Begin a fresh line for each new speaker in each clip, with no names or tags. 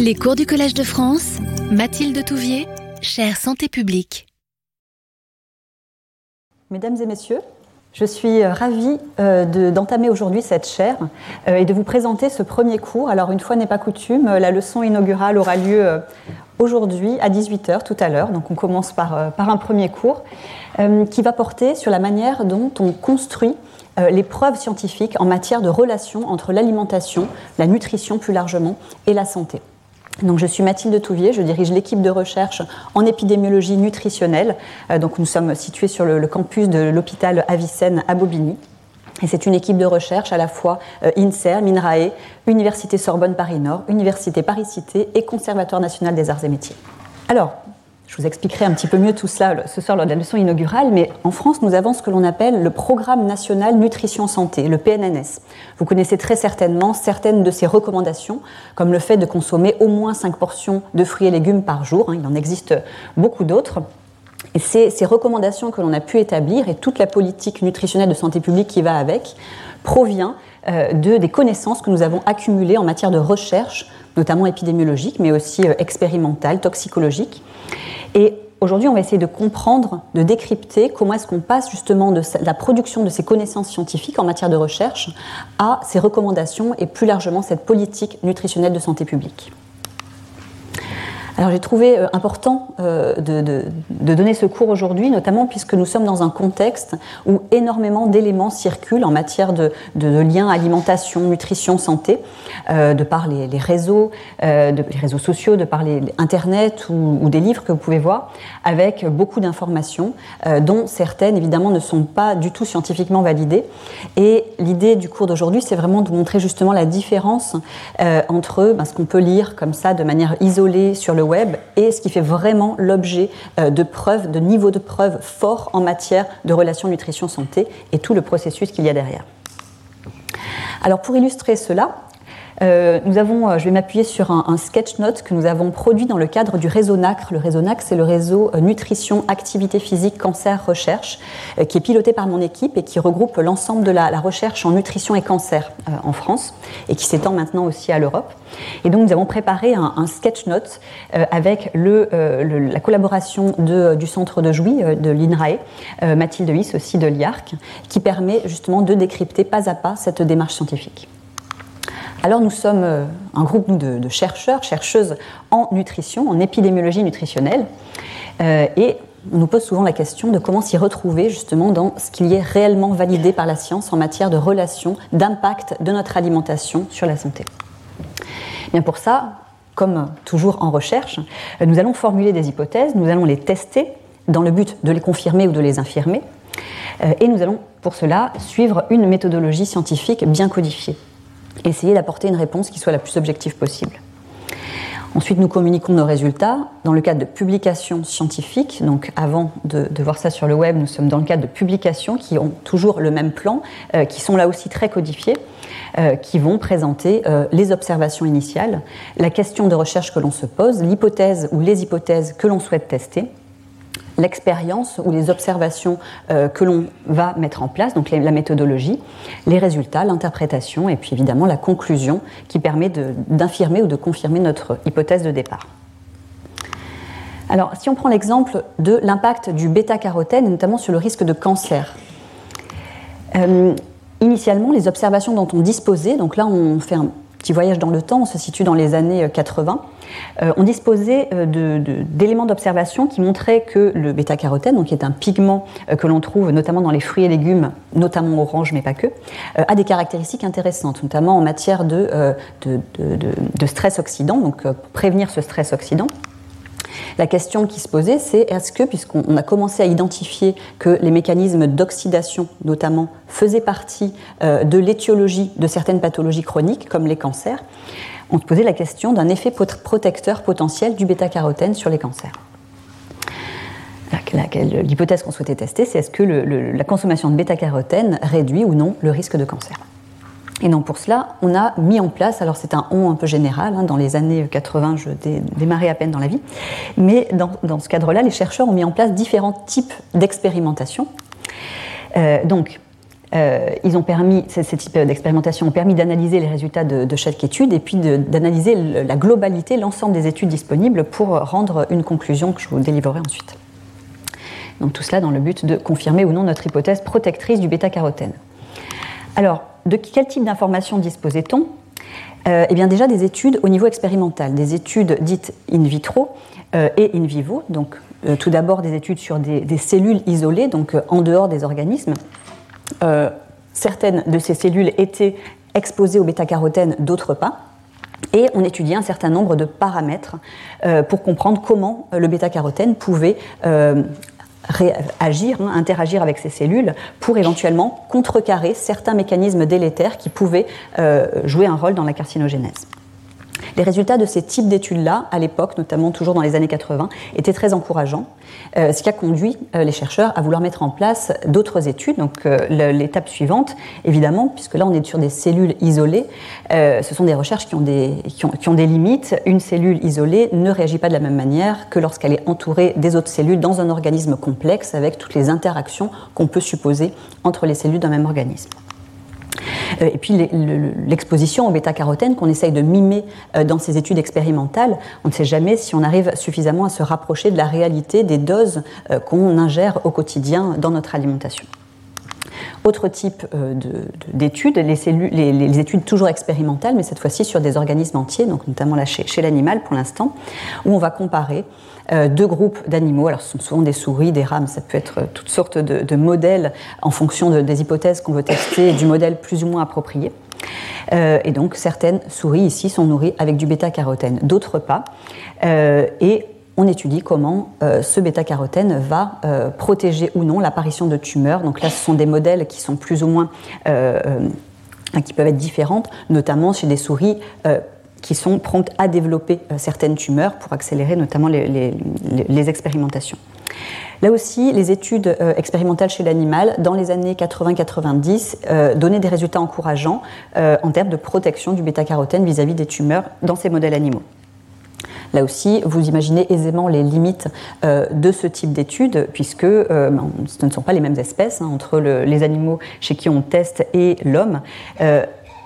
Les cours du Collège de France, Mathilde Touvier, chère santé publique.
Mesdames et messieurs, je suis ravie euh, d'entamer aujourd'hui cette chaire euh, et de vous présenter ce premier cours. Alors, une fois n'est pas coutume, la leçon inaugurale aura lieu euh, aujourd'hui à 18h tout à l'heure. Donc, on commence par, par, un premier cours qui va porter sur la manière dont on construit les preuves scientifiques en matière de relation entre l'alimentation, la nutrition plus largement et la santé. Donc, je suis Mathilde Touvier, je dirige l'équipe de recherche en épidémiologie nutritionnelle. Euh, donc, nous sommes situés sur le, campus de l'hôpital Avicenne à Bobigny. Et c'est une équipe de recherche à la fois euh, INSER, MINRAE, Université Sorbonne Paris-Nord, Université Paris-Cité et Conservatoire national des arts et métiers. Je vous expliquerai un petit peu mieux tout cela ce soir lors de la leçon inaugurale, mais en France, nous avons ce que l'on appelle le Programme national nutrition santé, le PNNS. Vous connaissez très certainement certaines de ces recommandations, comme le fait de consommer au moins 5 portions de fruits et légumes par jour. Hein, il en existe beaucoup d'autres. Et ces, recommandations que l'on a pu établir et toute la politique nutritionnelle de santé publique qui va avec provient de, des connaissances que nous avons accumulées en matière de recherche, notamment épidémiologique, mais aussi euh, expérimentale, toxicologique. Et aujourd'hui, on va essayer de comprendre, de décrypter comment est-ce qu'on passe justement de la production de ces connaissances scientifiques en matière de recherche à ces recommandations et plus largement cette politique nutritionnelle de santé publique. Alors j'ai trouvé euh, important euh, de, donner ce cours aujourd'hui, notamment puisque nous sommes dans un contexte où énormément d'éléments circulent en matière de, liens alimentation, nutrition, santé, euh, de par les, réseaux, les réseaux sociaux, de par les, Internet ou, des livres que vous pouvez voir, avec beaucoup d'informations, dont certaines évidemment ne sont pas du tout scientifiquement validées. Et l'idée du cours d'aujourd'hui, c'est vraiment de montrer justement la différence entre ben, ce qu'on peut lire comme ça de manière isolée sur le et ce qui fait vraiment l'objet euh, de preuves, de niveaux de preuves forts en matière de relations nutrition-santé et tout le processus qu'il y a derrière. Alors pour illustrer cela, euh, nous avons, euh, je vais m'appuyer sur un, sketch note que nous avons produit dans le cadre du réseau NACRE. Le réseau NACRE, c'est le réseau euh, Nutrition, Activité Physique, Cancer, Recherche, qui est piloté par mon équipe et qui regroupe l'ensemble de la, recherche en nutrition et cancer en France et qui s'étend maintenant aussi à l'Europe. Et donc nous avons préparé un, sketch note avec la collaboration du centre de Jouy, de l'INRAE, Mathilde Huys aussi de l'IARC, qui permet justement de décrypter pas à pas cette démarche scientifique. Alors nous sommes euh, un groupe de, chercheurs, chercheuses en nutrition, en épidémiologie nutritionnelle, euh, et on nous pose souvent la question de comment s'y retrouver justement dans ce qu'il y est réellement validé par la science en matière de relation, d'impact de notre alimentation sur la santé. Bien pour ça, comme toujours en recherche, nous allons formuler des hypothèses, nous allons les tester dans le but de les confirmer ou de les infirmer, euh, et nous allons pour cela suivre une méthodologie scientifique bien codifiée essayer d'apporter une réponse qui soit la plus objective possible. Ensuite, nous communiquons nos résultats dans le cadre de publications scientifiques. Donc, avant de, voir ça sur le web, nous sommes dans le cadre de publications qui ont toujours le même plan, euh, qui sont là aussi très codifiées, euh, qui vont présenter euh, les observations initiales, la question de recherche que l'on se pose, l'hypothèse ou les hypothèses que l'on souhaite tester, l'expérience ou les observations euh, que l'on va mettre en place, donc la méthodologie, les résultats, l'interprétation et puis évidemment la conclusion qui permet d'infirmer ou de confirmer notre hypothèse de départ. Alors, si on prend l'exemple de l'impact du bêta-carotène, notamment sur le risque de cancer, euh, initialement, les observations dont on disposait, donc là on fait un voyage dans le temps, on se situe dans les années 80, euh, on disposait euh, d'éléments d'observation qui montraient que le bêta-carotène, qui est un pigment euh, que l'on trouve notamment dans les fruits et légumes, notamment orange mais pas que, a des caractéristiques intéressantes, notamment en matière de, stress oxydant, donc prévenir ce stress oxydant. La question qui se posait, c'est est-ce que, puisqu'on a commencé à identifier que les mécanismes d'oxydation, notamment, faisaient partie de l'étiologie de certaines pathologies chroniques, comme les cancers, on se posait la question d'un effet protecteur potentiel du bêta-carotène sur les cancers. L'hypothèse qu'on souhaitait tester, c'est est-ce que la consommation de bêta-carotène réduit ou non le risque de cancer. Et donc pour cela, on a mis en place, alors c'est un on un peu général, hein, dans les années 80, je démarrais à peine dans la vie, mais dans, ce cadre-là, les chercheurs ont mis en place différents types d'expérimentation. Euh, donc, ils ont permis, ces, types d'expérimentation ont permis d'analyser les résultats de, chaque étude et puis d'analyser la globalité, l'ensemble des études disponibles pour rendre une conclusion que je vous délivrerai ensuite. Donc tout cela dans le but de confirmer ou non notre hypothèse protectrice du bêta-carotène. Alors, de quel type d'informations disposait-on euh, Eh bien déjà des études au niveau expérimental, des études dites in vitro euh, et in vivo. Donc euh, tout d'abord des études sur des, cellules isolées, donc en dehors des organismes. certaines de ces cellules étaient exposées au bêta-carotène, d'autres pas. Et on étudiait un certain nombre de paramètres pour comprendre comment le bêta-carotène pouvait agir, hein, interagir avec ces cellules pour éventuellement contrecarrer certains mécanismes délétères qui pouvaient euh, jouer un rôle dans la carcinogénèse. Les résultats de ces types d'études-là, à l'époque, notamment toujours dans les années 80, étaient très encourageants, euh, ce qui a conduit euh, les chercheurs à vouloir mettre en place d'autres études. Donc euh, l'étape suivante, évidemment, puisque là on est sur des cellules isolées, ce sont des recherches qui ont des, qui ont des limites. Une cellule isolée ne réagit pas de la même manière que lorsqu'elle est entourée des autres cellules dans un organisme complexe avec toutes les interactions qu'on peut supposer entre les cellules d'un même organisme. Euh, et puis l'exposition au bêta-carotène qu'on essaye de mimer euh, dans ces études expérimentales, on ne sait jamais si on arrive suffisamment à se rapprocher de la réalité des doses euh, qu'on ingère au quotidien dans notre alimentation. Autre type d'études, les, études toujours expérimentales, mais cette fois-ci sur des organismes entiers, notamment chez, l'animal pour l'instant, où on va comparer deux groupes d'animaux. Alors, ce sont souvent des souris, des rames, ça peut être toutes sortes de, modèles en fonction des hypothèses qu'on veut tester du modèle plus ou moins approprié. Euh, et donc, certaines souris ici sont nourries avec du bêta-carotène, d'autres pas. Euh, et on étudie comment ce bêta-carotène va protéger ou non l'apparition de tumeurs. Donc là, ce sont des modèles qui sont plus ou moins qui peuvent être différentes, notamment chez des souris qui sont promptes à développer euh, certaines tumeurs pour accélérer notamment les, expérimentations. Là aussi, les études euh, expérimentales chez l'animal, dans les années 80-90, euh, donnaient des résultats encourageants en termes de protection du bêta-carotène vis-à-vis des tumeurs dans ces modèles animaux. Là aussi, vous imaginez aisément les limites de ce type d'études, puisque ben, ce ne sont pas les mêmes espèces hein, entre les animaux chez qui on teste et l'homme.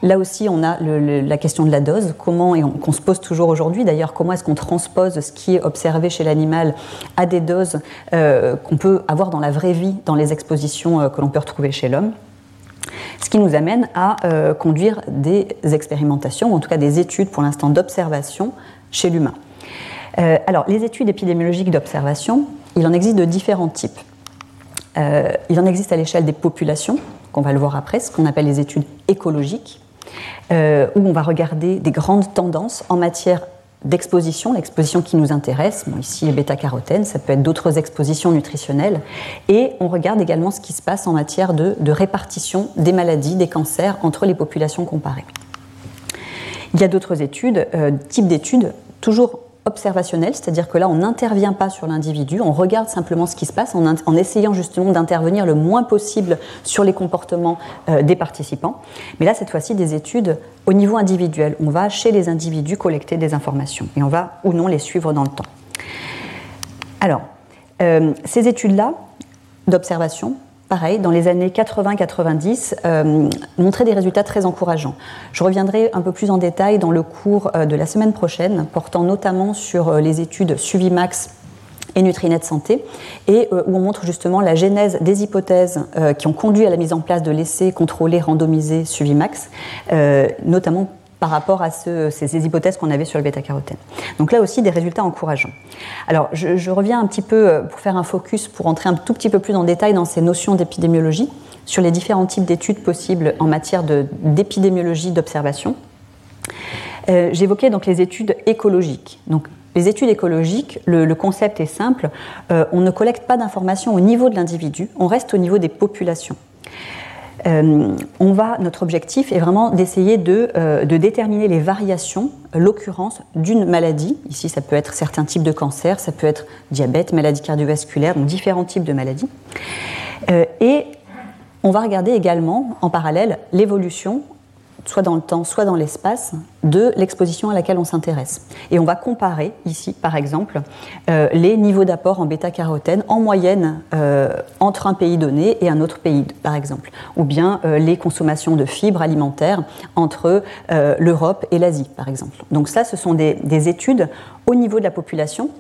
Là aussi, on a la question de la dose, comment, et qu'on se pose toujours aujourd'hui d'ailleurs, comment est-ce qu'on transpose ce qui est observé chez l'animal à des doses euh, qu'on peut avoir dans la vraie vie, dans les expositions euh, que l'on peut retrouver chez l'homme ce qui nous amène à euh, conduire des expérimentations, ou en tout cas des études pour l'instant d'observation chez l'humain. alors, les études épidémiologiques d'observation, il en existe de différents types. il en existe à l'échelle des populations, qu'on va le voir après, ce qu'on appelle les études écologiques. Euh, où on va regarder des grandes tendances en matière d'exposition, l'exposition qui nous intéresse, ici le bêta-carotène, ça peut être d'autres expositions nutritionnelles, et on regarde également ce qui se passe en matière de, répartition des maladies, des cancers entre les populations comparées. Il y a d'autres études, euh, types d'études, toujours observationnel, c'est-à-dire que là, on n'intervient pas sur l'individu, on regarde simplement ce qui se passe en, essayant justement d'intervenir le moins possible sur les comportements euh, des participants. Mais là, cette fois-ci, des études au niveau individuel. On va chez les individus collecter des informations et on va ou non les suivre dans le temps. Alors, euh, ces études-là d'observation, pareil, dans les années 80-90, euh, montrait des résultats très encourageants. Je reviendrai un peu plus en détail dans le cours euh, de la semaine prochaine, portant notamment sur euh, les études Suivimax et Nutrinet Santé, et où on montre justement la genèse des hypothèses qui ont conduit à la mise en place de l'essai contrôlé randomisé Suivimax, notamment par rapport à ces, hypothèses qu'on avait sur le bêta-carotène. Donc là aussi, des résultats encourageants. Alors, je, reviens un petit peu euh, pour faire un focus, pour entrer un tout petit peu plus en détail dans ces notions d'épidémiologie, sur les différents types d'études possibles en matière d'épidémiologie d'observation. Euh, j'évoquais donc les études écologiques. Donc, les études écologiques, le, concept est simple, euh, on ne collecte pas d'informations au niveau de l'individu, on reste au niveau des populations. Euh, on va, notre objectif est vraiment d'essayer de, euh, déterminer les variations, l'occurrence d'une maladie. Ici, ça peut être certains types de cancers, ça peut être diabète, maladie cardiovasculaire, donc différents types de maladies. Euh, et on va regarder également en parallèle l'évolution soit dans le temps, soit dans l'espace, de l'exposition à laquelle on s'intéresse. Et on va comparer ici, par exemple, euh, les niveaux d'apport en bêta-carotène en moyenne euh, entre un pays donné et un autre pays, par exemple, ou bien euh, les consommations de fibres alimentaires entre l'Europe et l'Asie, par exemple. Donc ça, ce sont des études au niveau de la population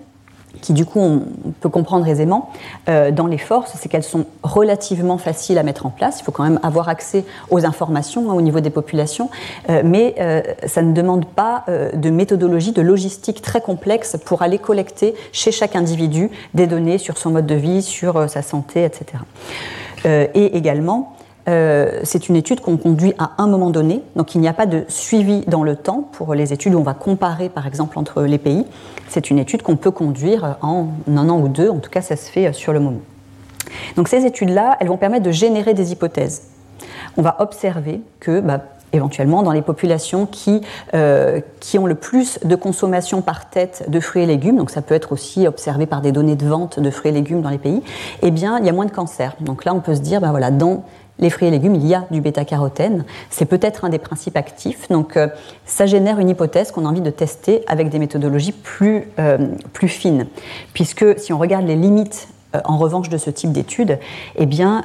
qui du coup on peut comprendre aisément euh, dans les forces, c'est qu'elles sont relativement faciles à mettre en place. Il faut quand même avoir accès aux informations hein, au niveau des populations, euh, mais euh, ça ne demande pas de méthodologie, de logistique très complexe pour aller collecter chez chaque individu des données sur son mode de vie, sur sa santé, etc. et également, euh, c'est une étude qu'on conduit à un moment donné, donc il n'y a pas de suivi dans le temps pour les études où on va comparer par exemple entre les pays. C'est une étude qu'on peut conduire en un an ou deux, en tout cas ça se fait sur le moment. Donc ces études-là, elles vont permettre de générer des hypothèses. On va observer que bah, éventuellement dans les populations qui, euh, qui ont le plus de consommation par tête de fruits et légumes, donc ça peut être aussi observé par des données de vente de fruits et légumes dans les pays, eh bien il y a moins de cancer. Donc là on peut se dire, bah, voilà, dans les fruits et légumes, il y a du bêta-carotène. C'est peut-être un des principes actifs. Donc, euh, ça génère une hypothèse qu'on a envie de tester avec des méthodologies plus, euh, plus fines. Puisque si on regarde les limites, euh, en revanche, de ce type d'études, eh bien,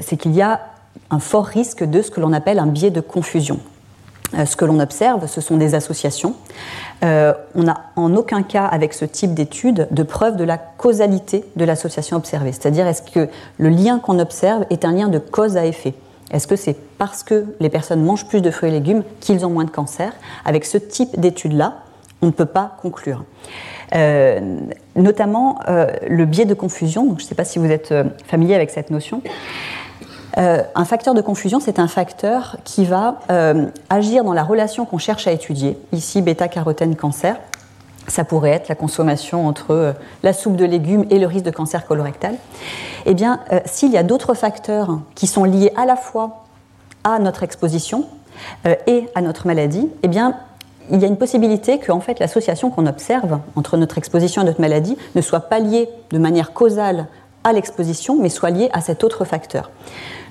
c'est qu'il y a un fort risque de ce que l'on appelle un biais de confusion. Euh, ce que l'on observe, ce sont des associations. Euh, on n'a en aucun cas, avec ce type d'étude, de preuve de la causalité de l'association observée. C'est-à-dire, est-ce que le lien qu'on observe est un lien de cause à effet? Est-ce que c'est parce que les personnes mangent plus de fruits et légumes qu'ils ont moins de cancer? Avec ce type d'étude-là, on ne peut pas conclure. Euh, notamment le biais de confusion, je ne sais pas si vous êtes familier avec cette notion. Euh, un facteur de confusion, c'est un facteur qui va euh, agir dans la relation qu'on cherche à étudier. Ici, bêta-carotène cancer. Ça pourrait être la consommation entre euh, la soupe de légumes et le risque de cancer colorectal. Eh bien, s'il y a d'autres facteurs qui sont liés à la fois à notre exposition et à notre maladie, eh bien, il y a une possibilité que en fait, l'association qu'on observe entre notre exposition et notre maladie ne soit pas liée de manière causale à l'exposition, mais soit liée à cet autre facteur.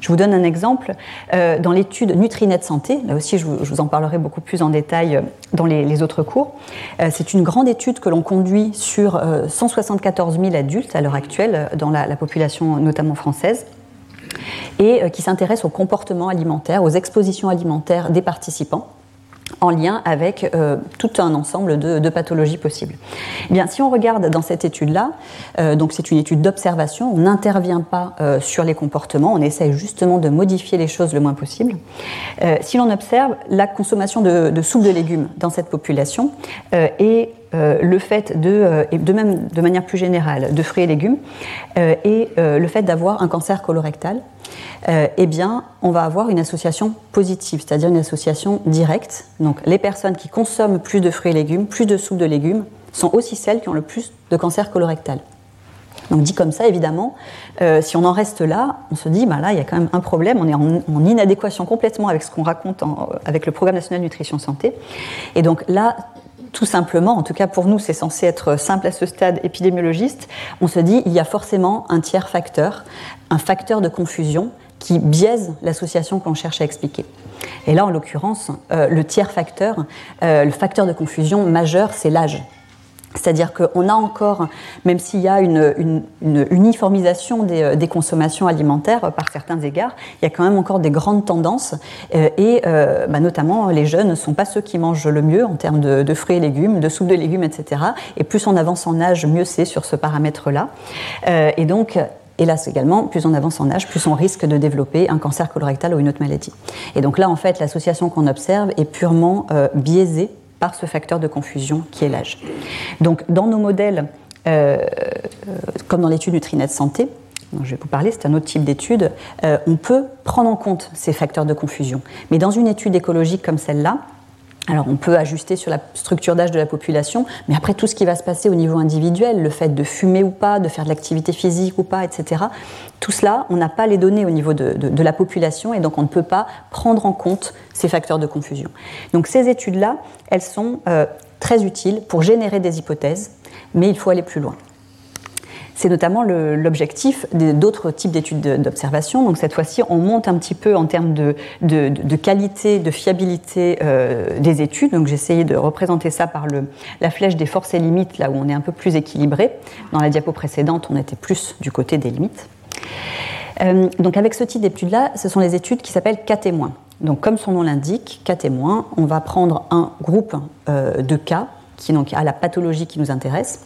Je vous donne un exemple. Euh, dans l'étude Nutrinet Santé, là aussi je vous, en parlerai beaucoup plus en détail euh, dans les, autres cours, euh, c'est une grande étude que l'on conduit sur 174 000 adultes à l'heure actuelle dans la, population notamment française et qui s'intéresse au comportement alimentaire, aux expositions alimentaires des participants en lien avec euh, tout un ensemble de, pathologies possibles. Eh bien, si on regarde dans cette étude-là, euh, donc c'est une étude d'observation, on n'intervient pas euh, sur les comportements, on essaye justement de modifier les choses le moins possible. si l'on observe la consommation de, de, soupe de légumes dans cette population et le fait de, et de même de manière plus générale, de fruits et légumes, et le fait d'avoir un cancer colorectal, euh, eh bien, on va avoir une association positive, c'est-à-dire une association directe. Donc, les personnes qui consomment plus de fruits et légumes, plus de soupe de légumes, sont aussi celles qui ont le plus de cancer colorectal. Donc dit comme ça, évidemment, euh, si on en reste là, on se dit, bah là, il y a quand même un problème, on est en, inadéquation complètement avec ce qu'on raconte avec le Programme national nutrition santé. Et donc là, tout simplement, en tout cas pour nous, c'est censé être simple à ce stade épidémiologiste, on se dit, il y a forcément un tiers facteur, un facteur de confusion qui biaise l'association qu'on cherche à expliquer. Et là, en l'occurrence, euh, le tiers facteur, euh, le facteur de confusion majeur, c'est l'âge. C'est-à-dire qu'on a encore, même s'il y a une, uniformisation euh, des, consommations alimentaires par certains égards, il y a quand même encore des grandes tendances. et bah, notamment, les jeunes ne sont pas ceux qui mangent le mieux en termes de, fruits et légumes, de soupe de légumes, etc. Et plus on avance en âge, mieux c'est sur ce paramètre-là. et donc, Hélas également, plus on avance en âge, plus on risque de développer un cancer colorectal ou une autre maladie. Et donc là, en fait, l'association qu'on observe est purement euh, biaisée par ce facteur de confusion qui est l'âge. Donc dans nos modèles, euh, euh, comme dans l'étude du Trinet Santé, dont je vais vous parler, c'est un autre type d'étude, on peut prendre en compte ces facteurs de confusion. Mais dans une étude écologique comme celle-là, alors on peut ajuster sur la structure d'âge de la population, mais après tout ce qui va se passer au niveau individuel, le fait de fumer ou pas, de faire de l'activité physique ou pas, etc., tout cela, on n'a pas les données au niveau de, la population et donc on ne peut pas prendre en compte ces facteurs de confusion. Donc ces études-là, elles sont euh, très utiles pour générer des hypothèses, mais il faut aller plus loin. C'est notamment l'objectif d'autres types d'études d'observation. Donc cette fois-ci, on monte un petit peu en termes de, qualité, de fiabilité euh, des études. Donc j'ai essayé de représenter ça par la flèche des forces et limites, là où on est un peu plus équilibré. Dans la diapo précédente, on était plus du côté des limites. Euh, donc avec ce type d'études-là, ce sont les études qui s'appellent cas témoins. Donc comme son nom l'indique, cas témoins, on va prendre un groupe euh, de cas qui donc, a la pathologie qui nous intéresse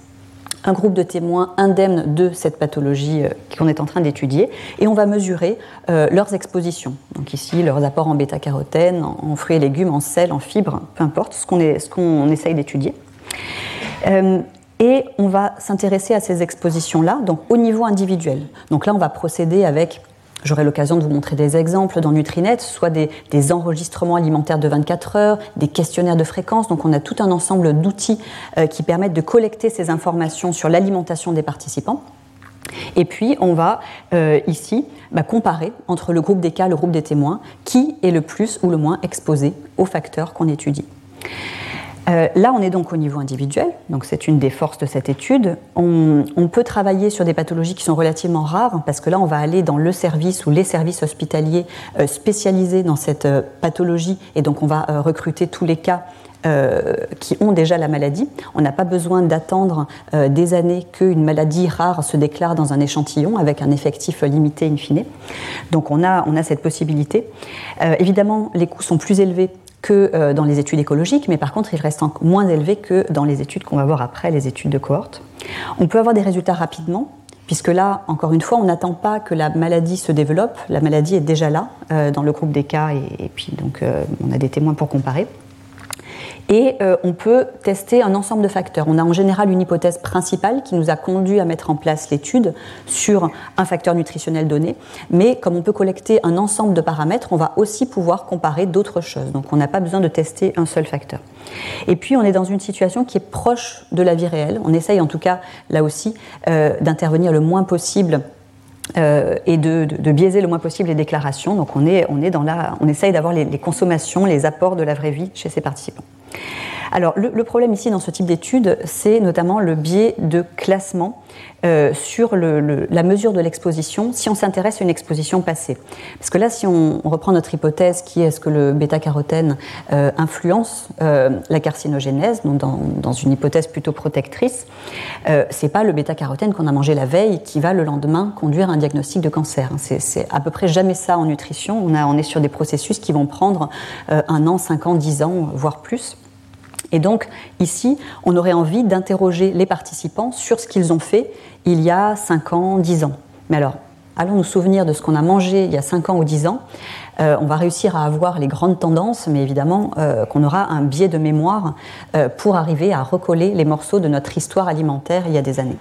un groupe de témoins indemnes de cette pathologie euh, qu'on est en train d'étudier, et on va mesurer euh, leurs expositions. Donc ici, leurs apports en bêta-carotène, en, fruits et légumes, en sel, en fibres, peu importe ce qu'on qu'on essaye d'étudier. Euh, et on va s'intéresser à ces expositions-là, donc au niveau individuel. Donc là, on va procéder avec J'aurai l'occasion de vous montrer des exemples dans Nutrinet, soit des, enregistrements alimentaires de 24 heures, des questionnaires de fréquence. Donc on a tout un ensemble d'outils euh, qui permettent de collecter ces informations sur l'alimentation des participants. Et puis, on va euh, ici bah, comparer entre le groupe des cas le groupe des témoins qui est le plus ou le moins exposé aux facteurs qu'on étudie. Euh, là, on est donc au niveau individuel, donc c'est une des forces de cette étude. On, peut travailler sur des pathologies qui sont relativement rares, parce que là, on va aller dans le service ou les services hospitaliers euh, spécialisés dans cette euh, pathologie, et donc on va recruter tous les cas qui ont déjà la maladie. On n'a pas besoin d'attendre des années qu'une maladie rare se déclare dans un échantillon avec un effectif limité in fine. Donc on a, on a cette possibilité. évidemment, les coûts sont plus élevés que euh, dans les études écologiques, mais par contre, il reste moins élevé que dans les études qu'on va voir après, les études de cohorte. On peut avoir des résultats rapidement, puisque là, encore une fois, on n'attend pas que la maladie se développe, la maladie est déjà là euh, dans le groupe des cas, et, puis donc euh, on a des témoins pour comparer et euh, on peut tester un ensemble de facteurs. On a en général une hypothèse principale qui nous a conduit à mettre en place l'étude sur un facteur nutritionnel donné, mais comme on peut collecter un ensemble de paramètres, on va aussi pouvoir comparer d'autres choses. Donc on n'a pas besoin de tester un seul facteur. Et puis on est dans une situation qui est proche de la vie réelle. On essaye en tout cas là aussi euh, d'intervenir le moins possible euh, et de, biaiser le moins possible les déclarations. Donc on, est, on, est dans on essaye d'avoir les, les, consommations, les apports de la vraie vie chez ces participants. Alors le, problème ici dans ce type d'étude, c'est notamment le biais de classement euh, sur la mesure de l'exposition si on s'intéresse à une exposition passée. Parce que là, si on, reprend notre hypothèse qui est ce que le bêta-carotène euh, influence euh, la carcinogénèse, donc dans, une hypothèse plutôt protectrice, c'est pas le bêta-carotène qu'on a mangé la veille qui va le lendemain conduire à un diagnostic de cancer. C'est à peu près jamais ça en nutrition. On est sur des processus qui vont prendre un an, cinq ans, dix ans, voire plus. Et donc, ici, on aurait envie d'interroger les participants sur ce qu'ils ont fait il y a 5 ans, 10 ans. Mais alors, allons nous souvenir de ce qu'on a mangé il y a 5 ans ou 10 ans. Euh, on va réussir à avoir les grandes tendances, mais évidemment euh, qu'on aura un biais de mémoire euh, pour arriver à recoller les morceaux de notre histoire alimentaire il y a des années.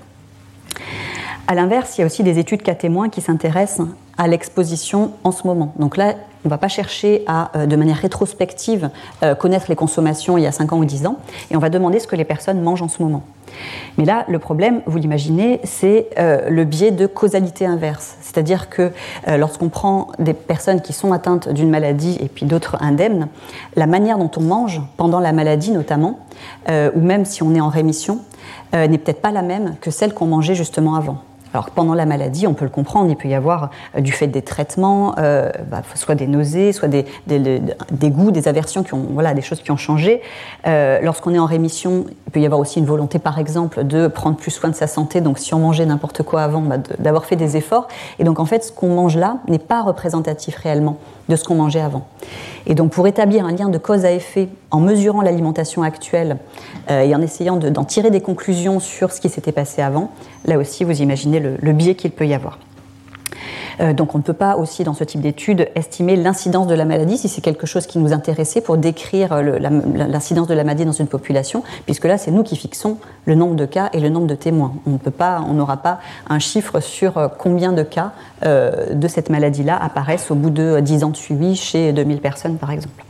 A l'inverse, il y a aussi des études cas témoins qui s'intéressent à l'exposition en ce moment. Donc là, on ne va pas chercher à, euh, de manière rétrospective, euh, connaître les consommations il y a 5 ans ou 10 ans, et on va demander ce que les personnes mangent en ce moment. Mais là, le problème, vous l'imaginez, c'est euh, le biais de causalité inverse. C'est-à-dire que lorsqu'on prend des personnes qui sont atteintes d'une maladie et puis d'autres indemnes, la manière dont on mange, pendant la maladie notamment, ou même si on est en rémission, n'est peut-être pas la même que celle qu'on mangeait justement avant. Alors pendant la maladie, on peut le comprendre, il peut y avoir euh, du fait des traitements, euh, bah, soit des nausées, soit des, goûts, des aversions, qui ont, voilà, des choses qui ont changé. Euh, lorsqu'on est en rémission, il peut y avoir aussi une volonté, par exemple, de prendre plus soin de sa santé. Donc si on mangeait n'importe quoi avant, bah, d'avoir fait des efforts. Et donc en fait, ce qu'on mange là n'est pas représentatif réellement de ce qu'on mangeait avant. Et donc pour établir un lien de cause à effet en mesurant l'alimentation actuelle et en essayant d'en tirer des conclusions sur ce qui s'était passé avant, Là aussi, vous imaginez le, biais qu'il peut y avoir. Euh, donc on ne peut pas aussi dans ce type d'études estimer l'incidence de la maladie si c'est quelque chose qui nous intéressait pour décrire l'incidence de la maladie dans une population, puisque là c'est nous qui fixons le nombre de cas et le nombre de témoins. On on n'aura pas un chiffre sur euh, combien de cas euh, de cette maladie-là apparaissent au bout de 10 ans de suivi chez 2000 personnes par exemple.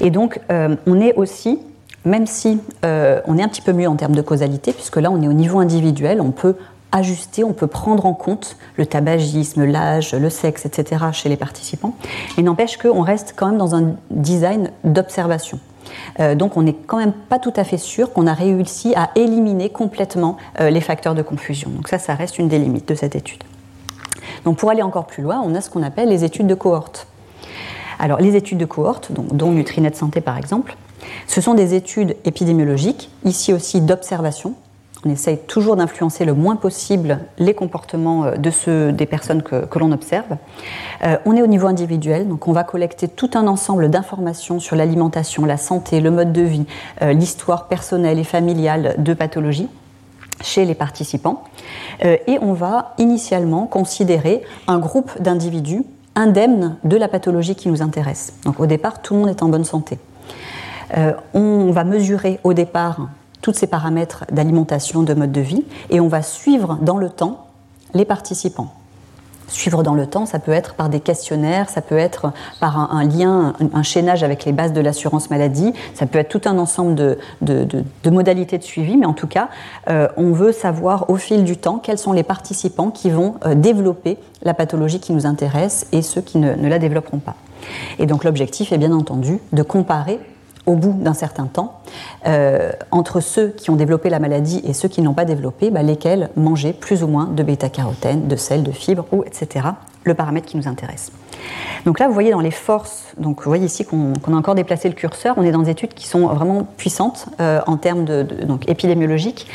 Et donc on est aussi même si euh, on est un petit peu mieux en termes de causalité, puisque là on est au niveau individuel, on peut ajuster, on peut prendre en compte le tabagisme, l'âge, le sexe, etc. chez les participants. Mais n'empêche qu'on reste quand même dans un design d'observation. donc on n'est quand même pas tout à fait sûr qu'on a réussi à éliminer complètement les facteurs de confusion. Donc ça, ça reste une des limites de cette étude. Donc pour aller encore plus loin, on a ce qu'on appelle les études de cohorte. Alors les études de cohorte, dont Nutrinet Santé par exemple, ce sont des études épidémiologiques, ici aussi d'observation. On essaye toujours d'influencer le moins possible les comportements euh, de ceux des personnes que, l'on observe. Euh, on est au niveau individuel, donc on va collecter tout un ensemble d'informations sur l'alimentation, la santé, le mode de vie, euh, l'histoire personnelle et familiale de pathologies chez les participants. et on va initialement considérer un groupe d'individus indemnes de la pathologie qui nous intéresse. Donc au départ, tout le monde est en bonne santé. Euh, on va mesurer au départ tous ces paramètres d'alimentation, de mode de vie, et on va suivre dans le temps les participants. Suivre dans le temps, ça peut être par des questionnaires, ça peut être par un, lien, un, chaînage avec les bases de l'assurance maladie, ça peut être tout un ensemble de, modalités de suivi, mais en tout cas, euh, on veut savoir au fil du temps quels sont les participants qui vont euh, développer la pathologie qui nous intéresse et ceux qui ne la développeront pas. Et donc l'objectif est bien entendu de comparer au bout d'un certain temps, euh, entre ceux qui ont développé la maladie et ceux qui ne l'ont pas développée, bah, lesquels mangeaient plus ou moins de bêta-carotène, de sel, de fibres, etc., le paramètre qui nous intéresse. Donc là, vous voyez dans les forces, donc vous voyez ici qu'on a encore déplacé le curseur, on est dans des études qui sont vraiment puissantes euh, en termes donc, épidémiologiques,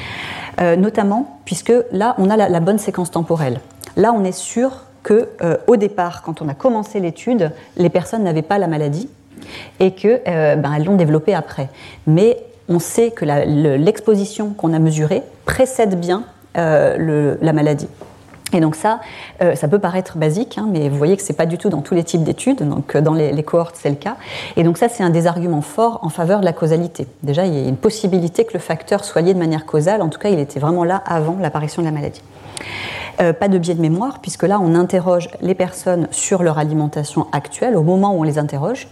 euh, notamment puisque là, on a la, bonne séquence temporelle. Là, on est sûr que au départ, quand on a commencé l'étude, les personnes n'avaient pas la maladie, et qu'elles euh, ben, l'ont développé après. Mais on sait que l'exposition qu'on a mesurée précède bien euh, la maladie. Et donc ça, euh, ça peut paraître basique, hein, mais vous voyez que ce n'est pas du tout dans tous les types d'études, donc dans les, cohortes c'est le cas. Et donc ça, c'est un des arguments forts en faveur de la causalité. Déjà, il y a une possibilité que le facteur soit lié de manière causale, en tout cas, il était vraiment là avant l'apparition de la maladie. pas de biais de mémoire, puisque là, on interroge les personnes sur leur alimentation actuelle au moment où on les interroge.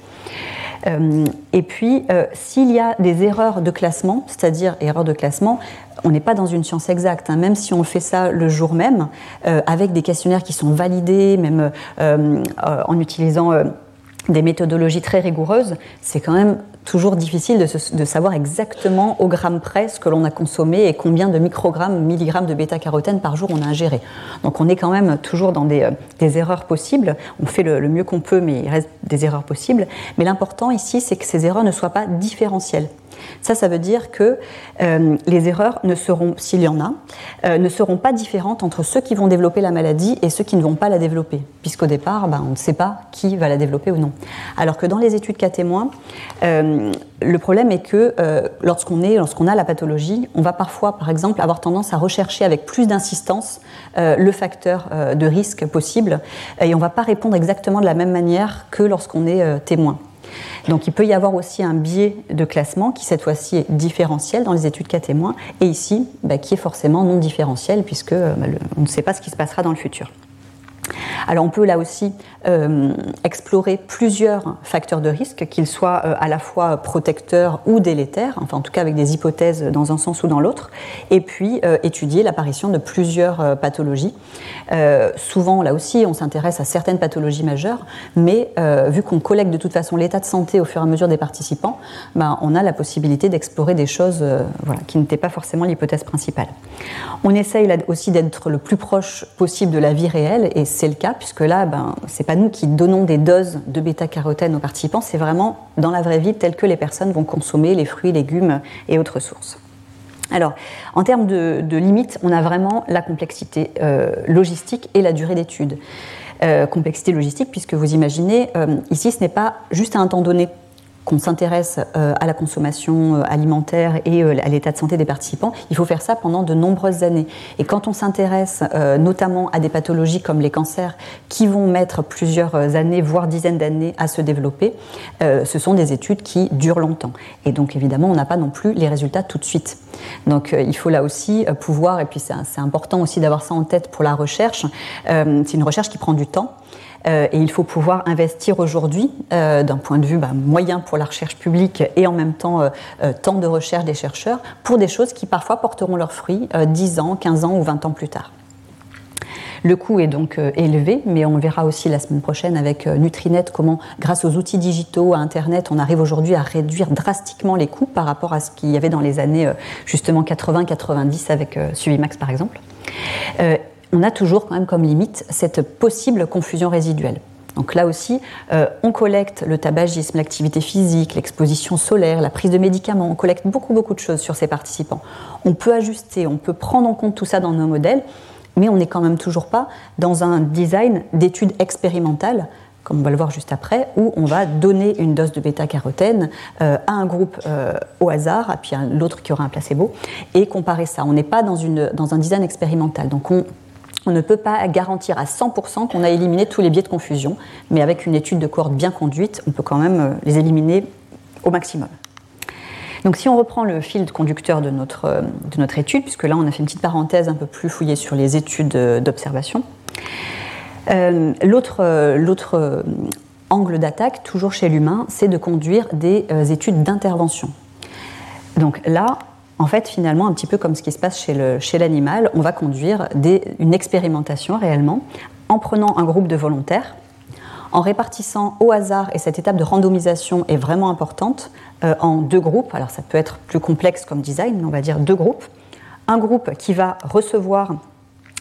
Euh, et puis, euh, s'il y a des erreurs de classement, c'est-à-dire erreurs de classement, on n'est pas dans une science exacte, hein. même si on fait ça le jour même, euh, avec des questionnaires qui sont validés, même en utilisant des méthodologies très rigoureuses, c'est quand même toujours difficile de, savoir exactement au gramme près ce que l'on a consommé et combien de microgrammes, milligrammes de bêta-carotène par jour on a ingéré. Donc on est quand même toujours dans des, euh, erreurs possibles. On fait le, mieux qu'on peut, mais il reste des erreurs possibles. Mais l'important ici, c'est que ces erreurs ne soient pas différentielles. Ça, ça veut dire que euh, les erreurs ne seront, s'il y en a, euh, ne seront pas différentes entre ceux qui vont développer la maladie et ceux qui ne vont pas la développer, puisqu'au départ, ben, on ne sait pas qui va la développer ou non. Alors que dans les études cas témoins, le problème est que lorsqu'on est, lorsqu'on a la pathologie, on va parfois, par exemple, avoir tendance à rechercher avec plus d'insistance le facteur de risque possible, et on ne va pas répondre exactement de la même manière que lorsqu'on est témoin. Donc il peut y avoir aussi un biais de classement qui cette fois-ci est différentiel dans les études cas témoins et ici bah, qui est forcément non différentiel puisque bah, on ne sait pas ce qui se passera dans le futur. Alors on peut là aussi euh, explorer plusieurs facteurs de risque, qu'ils soient euh, à la fois protecteurs ou délétères, enfin en tout cas avec des hypothèses dans un sens ou dans l'autre, et puis euh, étudier l'apparition de plusieurs pathologies. souvent là aussi on s'intéresse à certaines pathologies majeures, mais vu qu'on collecte de toute façon l'état de santé au fur et à mesure des participants, ben, on a la possibilité d'explorer des choses voilà, qui n'étaient pas forcément l'hypothèse principale. On essaye là aussi d'être le plus proche possible de la vie réelle, et c'est le cas puisque là, ben, c'est pas nous qui donnons des doses de bêta-carotène aux participants, c'est vraiment dans la vraie vie tel que les personnes vont consommer les fruits, légumes et autres sources. Alors, en termes de, limites, on a vraiment la complexité euh, logistique et la durée d'étude. Euh, complexité logistique, puisque vous imaginez, euh, ici, ce n'est pas juste à un temps donné qu'on s'intéresse euh, à la consommation euh, alimentaire et euh, à l'état de santé des participants, il faut faire ça pendant de nombreuses années. Et quand on s'intéresse notamment à des pathologies comme les cancers qui vont mettre plusieurs années, voire dizaines d'années à se développer, ce sont des études qui durent longtemps. Et donc évidemment, on n'a pas non plus les résultats tout de suite. Donc il faut là aussi pouvoir, et puis c'est important aussi d'avoir ça en tête pour la recherche, c'est une recherche qui prend du temps. Euh, et il faut pouvoir investir aujourd'hui, euh, d'un point de vue bah, moyen pour la recherche publique et en même temps euh, temps de recherche des chercheurs, pour des choses qui parfois porteront leurs fruits 10 ans, 15 ans ou 20 ans plus tard. Le coût est donc élevé, mais on verra aussi la semaine prochaine avec Nutrinet comment, grâce aux outils digitaux, à Internet, on arrive aujourd'hui à réduire drastiquement les coûts par rapport à ce qu'il y avait dans les années justement 80-90 avec Suvimax par exemple. On a toujours quand même comme limite cette possible confusion résiduelle. Donc là aussi, euh, on collecte le tabagisme, l'activité physique, l'exposition solaire, la prise de médicaments, on collecte beaucoup beaucoup de choses sur ces participants. On peut ajuster, on peut prendre en compte tout ça dans nos modèles, mais on n'est quand même toujours pas dans un design d'études expérimentales, comme on va le voir juste après, où on va donner une dose de bêta-carotène euh, à un groupe euh, au hasard, puis à l'autre qui aura un placebo, et comparer ça. On n'est pas dans, une, dans un design expérimental. Donc on, on ne peut pas garantir à 100% qu'on a éliminé tous les biais de confusion, mais avec une étude de cohorte bien conduite, on peut quand même euh, les éliminer au maximum. Donc si on reprend le fil conducteur de notre, euh, de notre étude, puisque là on a fait une petite parenthèse un peu plus fouillée sur les études euh, d'observation, l'autre angle d'attaque, toujours chez l'humain, c'est de conduire des études d'intervention. Donc là, en fait, finalement, un petit peu comme ce qui se passe chez l'animal, on va conduire une expérimentation réellement en prenant un groupe de volontaires, en répartissant au hasard, et cette étape de randomisation est vraiment importante, euh, en deux groupes. Alors ça peut être plus complexe comme design, mais on va dire deux groupes. Un groupe qui va recevoir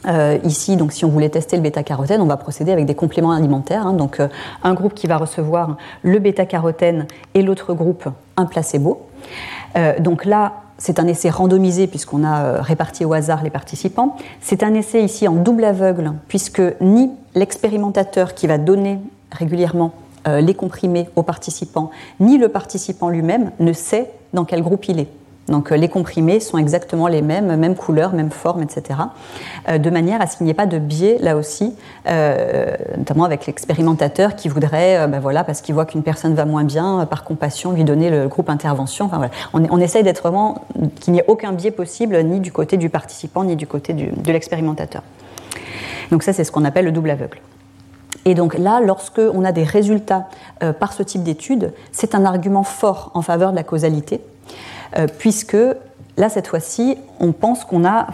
euh, ici, donc si on voulait tester le bêta-carotène, on va procéder avec des compléments alimentaires. Hein. donc euh, un groupe qui va recevoir le bêta-carotène et l'autre groupe un placebo. donc là, c'est un essai randomisé puisqu'on a euh, réparti au hasard les participants. C'est un essai ici en double aveugle puisque ni l'expérimentateur qui va donner régulièrement euh, les comprimés aux participants, ni le participant lui-même ne sait dans quel groupe il est. Donc euh, les comprimés sont exactement les mêmes, même couleur, même forme, etc. Euh, de manière à ce qu'il n'y ait pas de biais là aussi, euh, notamment avec l'expérimentateur qui voudrait, ben voilà, parce qu'il voit qu'une personne va moins bien, par compassion, lui donner le groupe intervention. Enfin, voilà. on, essaye d'être vraiment qu'il n'y ait aucun biais possible, ni du côté du participant, ni du côté de l'expérimentateur. Donc ça, c'est ce qu'on appelle le double aveugle. Et donc là, lorsque on a des résultats par ce type d'étude, c'est un argument fort en faveur de la causalité puisque là, cette fois-ci, on pense qu'on a,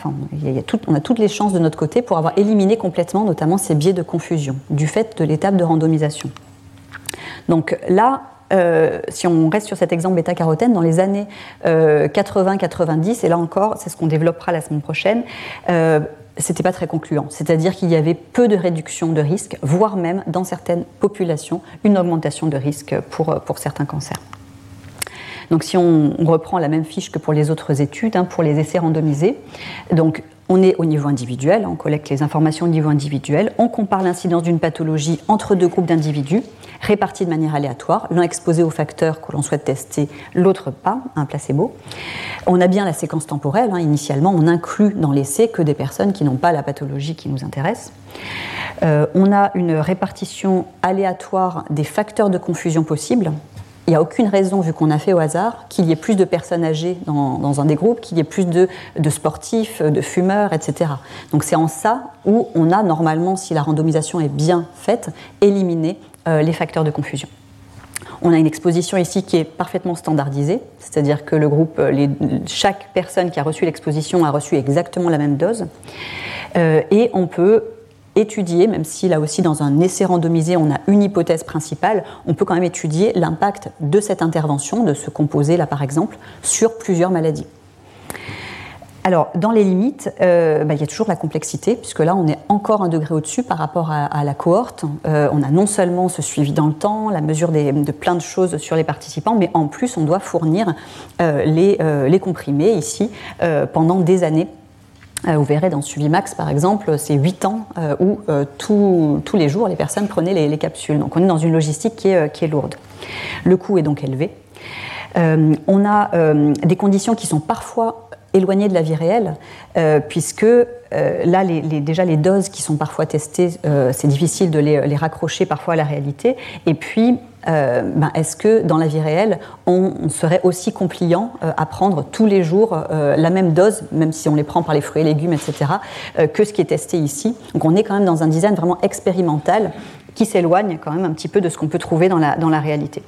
on a toutes les chances de notre côté pour avoir éliminé complètement, notamment ces biais de confusion, du fait de l'étape de randomisation. Donc là, euh, si on reste sur cet exemple bêta-carotène, dans les années 80-90, euh, et là encore, c'est ce qu'on développera la semaine prochaine, euh, c'était pas très concluant. C'est-à-dire qu'il y avait peu de réduction de risque, voire même dans certaines populations, une augmentation de risque pour, pour certains cancers. Donc si on, reprend la même fiche que pour les autres études, hein, pour les essais randomisés, on est au niveau individuel, on collecte les informations au niveau individuel, on compare l'incidence d'une pathologie entre deux groupes d'individus répartis de manière aléatoire, l'un exposé au facteur que l'on souhaite tester, l'autre pas, un placebo. On a bien la séquence temporelle, hein. initialement on inclut dans l'essai que des personnes qui n'ont pas la pathologie qui nous intéresse. Euh, on a une répartition aléatoire des facteurs de confusion possibles, il n'y a aucune raison, vu qu'on a fait au hasard, qu'il y ait plus de personnes âgées dans, un des groupes, qu'il y ait plus de, sportifs, de fumeurs, etc. Donc c'est en ça où on a normalement, si la randomisation est bien faite, éliminé euh, les facteurs de confusion. On a une exposition ici qui est parfaitement standardisée, c'est-à-dire que le groupe, euh, chaque personne qui a reçu l'exposition a reçu exactement la même dose. Euh, et on peut étudier, même si là aussi dans un essai randomisé on a une hypothèse principale, on peut quand même étudier l'impact de cette intervention, de ce composé là par exemple, sur plusieurs maladies. Alors, dans les limites, euh, bah, il y a toujours la complexité, puisque là, on est encore un degré au-dessus par rapport à, la cohorte. Euh, on a non seulement ce suivi dans le temps, la mesure de plein de choses sur les participants, mais en plus, on doit fournir euh, les, comprimés ici pendant des années vous verrez dans Suivimax, par exemple, c'est 8 ans euh, où euh, tous les jours les personnes prenaient les, capsules. Donc on est dans une logistique qui est, qui est lourde. Le coût est donc élevé. on a des conditions qui sont parfois éloignées de la vie réelle, puisque là, déjà les doses qui sont parfois testées, c'est difficile de les, les, raccrocher parfois à la réalité. Et puis, euh, ben, est-ce que dans la vie réelle, on, serait aussi compliant euh, à prendre tous les jours euh, la même dose, même si on les prend par les fruits et légumes, etc., que ce qui est testé ici? Donc on est quand même dans un design vraiment expérimental qui s'éloigne quand même un petit peu de ce qu'on peut trouver dans la, dans la réalité.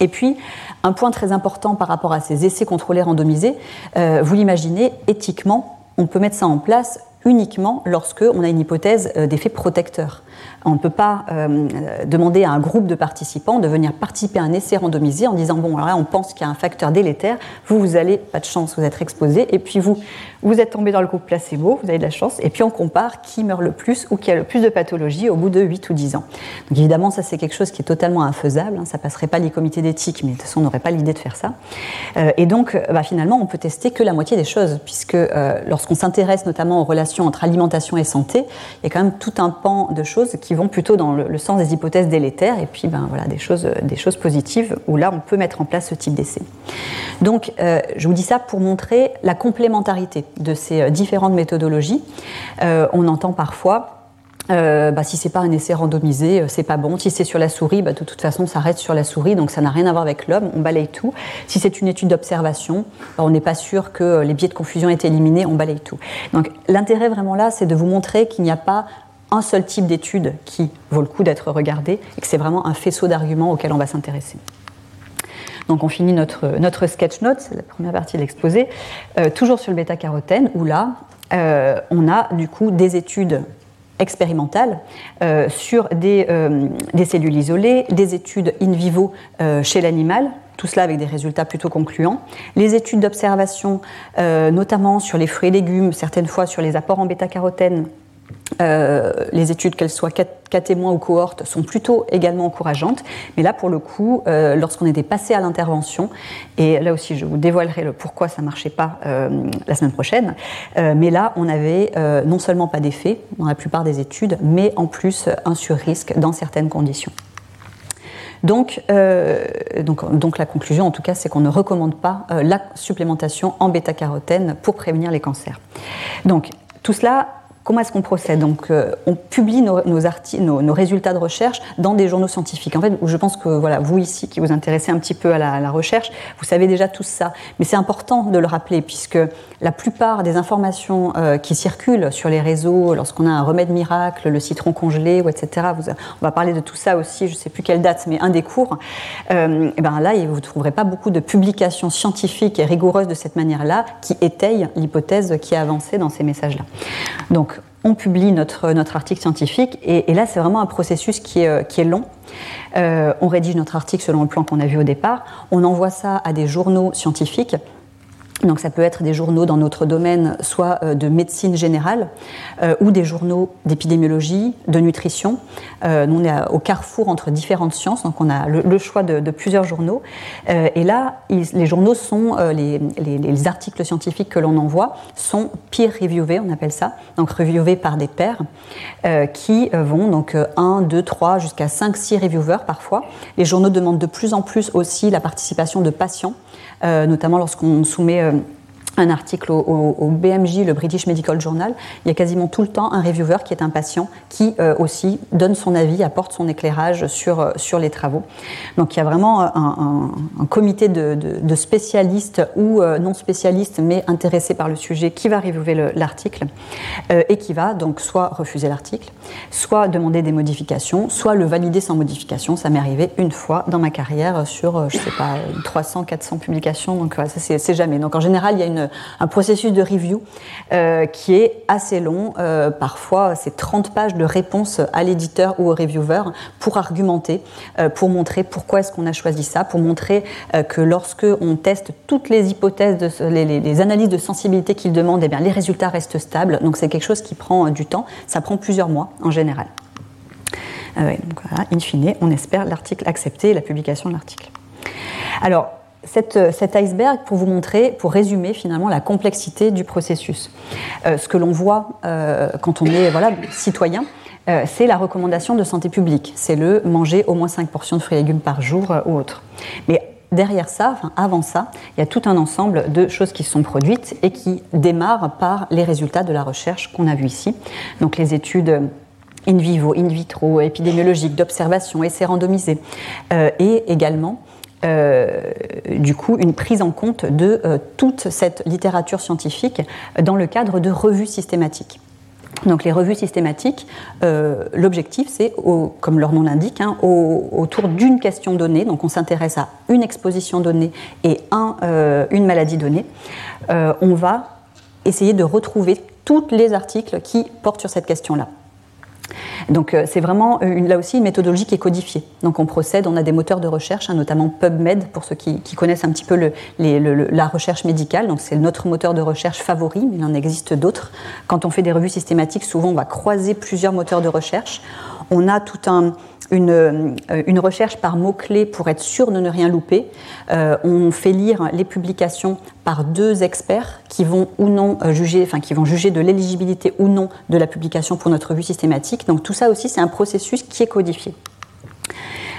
Et puis, un point très important par rapport à ces essais contrôlés randomisés, vous l'imaginez, éthiquement, on peut mettre ça en place uniquement lorsque on a une hypothèse d'effet protecteur. On ne peut pas euh, demander à un groupe de participants de venir participer à un essai randomisé en disant bon, alors là, on pense qu'il y a un facteur délétère, vous, vous allez, pas de chance, vous êtes exposé, et puis vous, vous êtes tombé dans le groupe placebo, vous avez de la chance, et puis on compare qui meurt le plus ou qui a le plus de pathologie au bout de 8 ou 10 ans. Donc évidemment, ça c'est quelque chose qui est totalement infaisable, hein, ça passerait pas les comités d'éthique, mais de toute façon, on n'aurait pas l'idée de faire ça. Euh, et donc, bah, finalement, on peut tester que la moitié des choses, puisque euh, lorsqu'on s'intéresse notamment aux relations entre alimentation et santé, il y a quand même tout un pan de choses qui vont plutôt dans le, sens des hypothèses délétères et puis ben, voilà, des, choses, des choses positives où là on peut mettre en place ce type d'essai. Donc euh, je vous dis ça pour montrer la complémentarité de ces euh, différentes méthodologies. Euh, on entend parfois euh, bah, si c'est pas un essai randomisé, c'est pas bon. Si c'est sur la souris, bah, de toute façon, ça reste sur la souris, donc ça n'a rien à voir avec l'homme. On balaye tout. Si c'est une étude d'observation, bah, on n'est pas sûr que les biais de confusion aient été éliminés, on balaye tout. Donc l'intérêt vraiment là, c'est de vous montrer qu'il n'y a pas un seul type d'étude qui vaut le coup d'être regardé et que c'est vraiment un faisceau d'arguments auquel on va s'intéresser. Donc on finit notre, notre sketch note, c'est la première partie de l'exposé, euh, toujours sur le bêta-carotène, où là, euh, on a du coup des études expérimentales euh, sur des, des, cellules isolées, des études in vivo chez l'animal, tout cela avec des résultats plutôt concluants. Les études d'observation, notamment sur les fruits et légumes, certaines fois sur les apports en bêta-carotène euh, les études, qu'elles soient cas témoins ou cohortes, sont plutôt également encourageantes. Mais là, pour le coup, euh, lorsqu'on était passé à l'intervention, et là aussi, je vous dévoilerai le pourquoi ça ne marchait pas euh, la semaine prochaine, mais là, on avait non seulement pas d'effet dans la plupart des études, mais en plus un surrisque dans certaines conditions. Donc, la conclusion, en tout cas, c'est qu'on ne recommande pas la supplémentation en bêta-carotène pour prévenir les cancers. Donc, tout cela Comment est-ce qu'on procède Donc, euh, on publie nos, nos, résultats de recherche dans des journaux scientifiques. En fait, je pense que voilà, vous ici qui vous intéressez un petit peu à la, recherche, vous savez déjà tout ça. Mais c'est important de le rappeler puisque la plupart des informations euh, qui circulent sur les réseaux, lorsqu'on a un remède miracle, le citron congelé, etc. On va parler de tout ça aussi. Je ne sais plus quelle date, mais un des cours. Euh, et ben là, vous ne trouverez pas beaucoup de publications scientifiques et rigoureuses de cette manière-là qui étayent l'hypothèse qui est avancée dans ces messages-là. Donc on publie notre, article scientifique, et, là c'est vraiment un processus qui est, euh, long. Euh, on rédige notre article selon le plan qu'on a vu au départ, on envoie ça à des journaux scientifiques donc ça peut être des journaux dans notre domaine, soit euh, de médecine générale, euh, ou des journaux d'épidémiologie, de nutrition. Euh, nous, on est au carrefour entre différentes sciences, donc on a le, choix de, plusieurs journaux. et là, les journaux sont, les, les, articles scientifiques que l'on envoie sont peer-reviewés, on appelle ça, donc reviewés par des pairs, qui vont donc 1, 2, 3, jusqu'à 5, 6 reviewers parfois. Les journaux demandent de plus en plus aussi la participation de patients notamment lorsqu'on soumet euh, un article au, BMJ, le British Medical Journal, il y a quasiment tout le temps un reviewer qui est un patient qui euh, aussi donne son avis, apporte son éclairage sur, euh, sur les travaux. Donc il y a vraiment un, comité de, spécialistes ou euh, non spécialistes mais intéressés par le sujet qui va reviewer l'article et qui va donc soit refuser l'article, soit demander des modifications, soit le valider sans modification. Ça m'est arrivé une fois dans ma carrière sur, je sais pas, 300, 400 publications, donc ça c'est jamais. Donc en général, il y a une un processus de review euh, qui est assez long. Euh, parfois, c'est 30 pages de réponses à l'éditeur ou au reviewer pour argumenter, euh, pour montrer pourquoi est-ce qu'on a choisi ça, pour montrer que lorsque on teste toutes les hypothèses, les, analyses de sensibilité qu'il demande, eh bien, les résultats restent stables. Donc c'est quelque chose qui prend du temps. Ça prend plusieurs mois en général. in fine, on espère l'article accepté et la publication de l'article. Alors, euh, cet iceberg pour vous montrer, pour résumer finalement la complexité du processus. Euh, ce que l'on voit euh, quand on est voilà, citoyen, c'est la recommandation de santé publique. C'est le manger au moins 5 portions de fruits et légumes par jour ou autre. Mais derrière ça, avant ça, il y a tout un ensemble de choses qui sont produites et qui démarrent par les résultats de la recherche qu'on a vu ici. Donc les études in vivo, in vitro, épidémiologiques, d'observation, essais randomisés, et également du coup une prise en compte de euh, toute cette littérature scientifique dans le cadre de revues systématiques. Donc les revues systématiques, euh, l'objectif c'est, comme leur nom l'indique, hein, autour d'une question donnée, donc on s'intéresse à une exposition donnée et un, une maladie donnée, on va essayer de retrouver tous les articles qui portent sur cette question-là. Donc euh, c'est vraiment là aussi une méthodologie qui est codifiée. Donc on procède, on a des moteurs de recherche, hein, notamment PubMed pour ceux qui, connaissent un petit peu la recherche médicale. Donc c'est notre moteur de recherche favori, mais il en existe d'autres. Quand on fait des revues systématiques, souvent on va croiser plusieurs moteurs de recherche. On a tout un, euh, une, recherche par mots-clés pour être sûr de ne rien louper. Euh, on fait lire les publications par deux experts qui vont ou non euh, juger, enfin qui vont de l'éligibilité ou non de la publication pour notre revue systématique. Donc tout ça aussi, c'est un processus qui est codifié.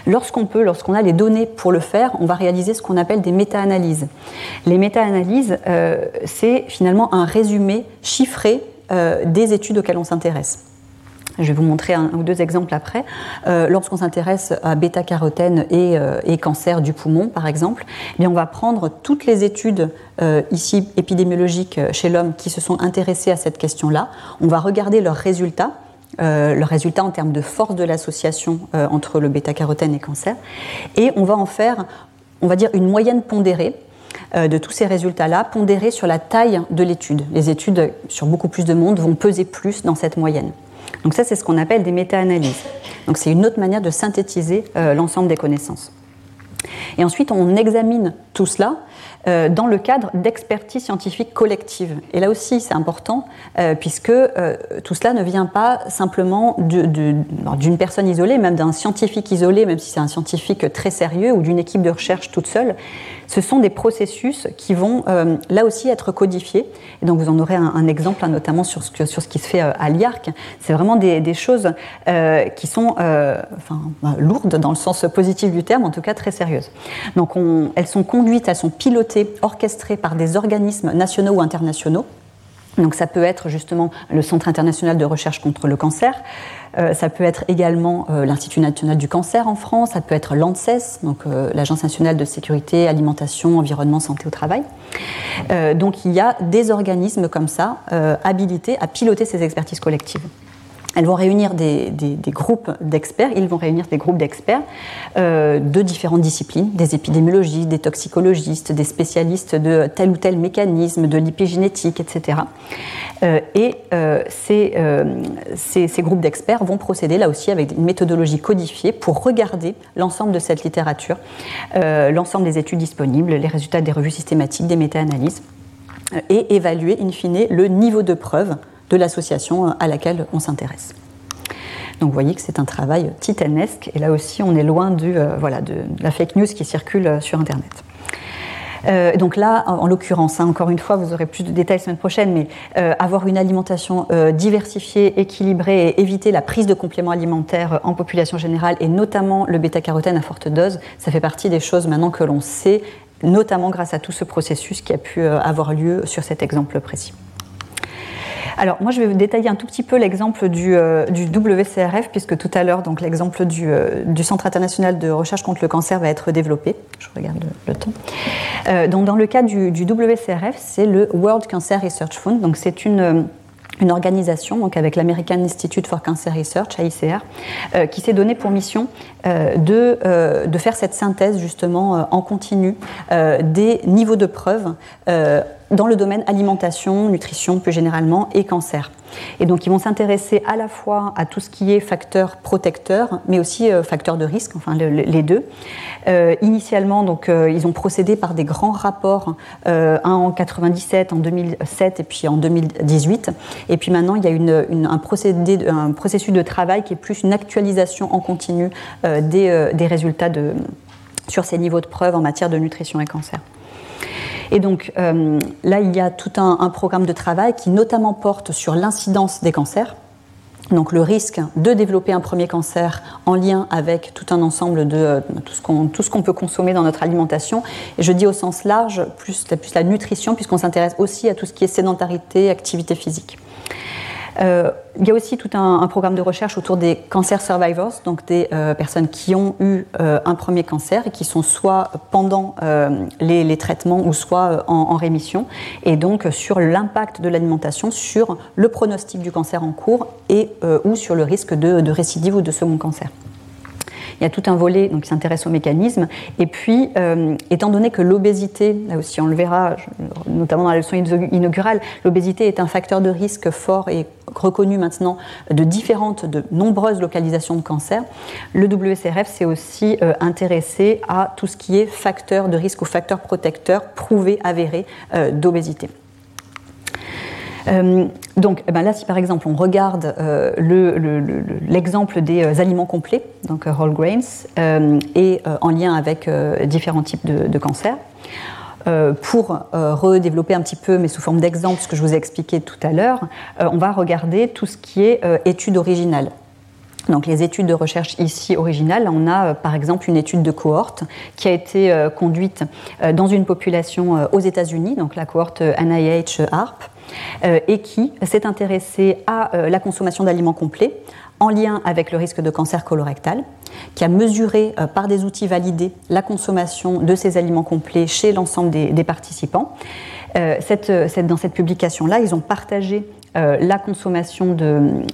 Lorsqu'on peut, lorsqu'on a les données pour le faire, on va réaliser ce qu'on appelle des méta-analyses. Les méta-analyses, c'est finalement un résumé chiffré des études auxquelles on s'intéresse. Je vais vous montrer un, ou deux exemples après. Euh, lorsqu'on s'intéresse à bêta-carotène et, euh, et, cancer du poumon, par exemple, eh bien on va prendre toutes les études euh, ici épidémiologiques chez l'homme qui se sont intéressées à cette question-là. On va regarder leurs résultats. leurs résultats en termes de force de l'association entre le bêta-carotène et cancer. Et on va en faire, on va dire, une moyenne pondérée de tous ces résultats-là, pondérés sur la taille de l'étude. Les études sur beaucoup plus de monde vont peser plus dans cette moyenne. Donc ça, c'est ce qu'on appelle des méta-analyses. Donc c'est une autre manière de synthétiser euh, l'ensemble des connaissances. Et ensuite, on examine tout cela euh, dans le cadre d'expertise scientifique collective. Et là aussi, c'est important, euh, puisque tout cela ne vient pas simplement d'une personne isolée, même d'un scientifique isolé, même si c'est un scientifique très sérieux, ou d'une équipe de recherche toute seule ce sont des processus qui vont euh, là aussi être codifiés. Et donc vous en aurez un, exemple, hein, notamment sur ce, qui se fait euh, à l'IARC. C'est vraiment des, choses euh, qui sont bah, lourdes dans le sens positif du terme, en tout cas très sérieuses. Donc elles sont conduites, elles sont pilotées, orchestrées par des organismes nationaux ou internationaux. Donc ça peut être justement le Centre international de recherche contre le cancer, ça peut être également euh, l'Institut national du cancer en France, ça peut être l'ANSES, euh, l'Agence nationale de sécurité, alimentation, environnement, santé au travail. donc il y a des organismes comme ça habilités à piloter ces expertises collectives. Elles vont réunir des, groupes d'experts, ils vont réunir des groupes d'experts euh, de différentes disciplines, des épidémiologistes, des toxicologistes, des spécialistes de tel ou tel mécanisme, de l'épigénétique, etc. et euh, euh, ces, ces, groupes d'experts vont procéder là aussi avec une méthodologie codifiée pour regarder l'ensemble de cette littérature, l'ensemble des études disponibles, les résultats des revues systématiques, des méta-analyses, et évaluer in fine le niveau de preuve de l'association à laquelle on s'intéresse. Donc vous voyez que c'est un travail titanesque et là aussi on est loin du, euh, voilà, de, la fake news qui circule euh, sur Internet. Euh, donc là, en, l'occurrence, hein, encore une fois, vous aurez plus de détails la semaine prochaine, mais avoir une alimentation diversifiée, équilibrée et éviter la prise de compléments alimentaires en population générale et notamment le bêta-carotène à forte dose, ça fait partie des choses maintenant que l'on sait, notamment grâce à tout ce processus qui a pu avoir lieu sur cet exemple précis. Alors moi je vais vous détailler un tout petit peu l'exemple du, euh, WCRF puisque tout à l'heure donc l'exemple du, euh, Centre international de recherche contre le cancer va être développé. Je regarde le, temps. Euh, donc dans le cas du, du WCRF, c'est le World Cancer Research Fund. Donc c'est une organisation donc avec l'American Institute for Cancer Research, AICR, qui s'est donné pour mission de, euh, de, faire cette synthèse justement en continu des niveaux de preuves dans le domaine alimentation, nutrition plus généralement et cancer. Et donc ils vont s'intéresser à la fois à tout ce qui est facteur protecteur, mais aussi facteur de risque, enfin les deux. initialement, donc ils ont procédé par des grands rapports, un en 97, en 2007 et puis en 2018. Et puis maintenant, il y a une, un, procédé, un, processus de travail qui est plus une actualisation en continu euh, des, euh, des, résultats sur ces niveaux de preuve en matière de nutrition et cancer. Et donc euh, là, il y a tout un, programme de travail qui notamment porte sur l'incidence des cancers. Donc le risque de développer un premier cancer en lien avec tout un ensemble de tout ce qu'on peut consommer dans notre alimentation. Et je dis au sens large, plus la nutrition, puisqu'on s'intéresse aussi à tout ce qui est sédentarité, activité physique. Euh, il y a aussi tout un, programme de recherche autour des cancer survivors, donc des euh, personnes qui ont eu euh, un premier cancer et qui sont soit pendant les, traitements ou soit en, rémission, et donc sur l'impact de l'alimentation sur le pronostic du cancer en cours et ou sur le risque de récidive ou de second cancer. Il y a tout un volet donc, qui s'intéresse au mécanisme. Et puis, étant donné que l'obésité, là aussi on le verra, notamment dans la leçon inaugurale, l'obésité est un facteur de risque fort et reconnu maintenant de différentes, de nombreuses localisations de cancer, le WCRF s'est aussi intéressé à tout ce qui est facteur de risque ou facteur protecteur prouvé, avéré d'obésité. Euh, donc eh ben là, si par exemple on regarde euh, l'exemple des euh, aliments complets, donc whole grains, et en lien avec différents types de, de cancers, pour redévelopper un petit peu, mais sous forme d'exemple, ce que je vous ai expliqué tout à l'heure, on va regarder tout ce qui est étude originale. Donc les études de recherche ici originales, on a par exemple une étude de cohorte qui a été conduite dans une population aux États-Unis, donc la cohorte NIH ARP, euh, et qui s'est intéressé à euh, la consommation d'aliments complets en lien avec le risque de cancer colorectal, qui a mesuré euh, par des outils validés la consommation de ces aliments complets chez l'ensemble des, participants. dans cette publication-là, ils ont partagé la consommation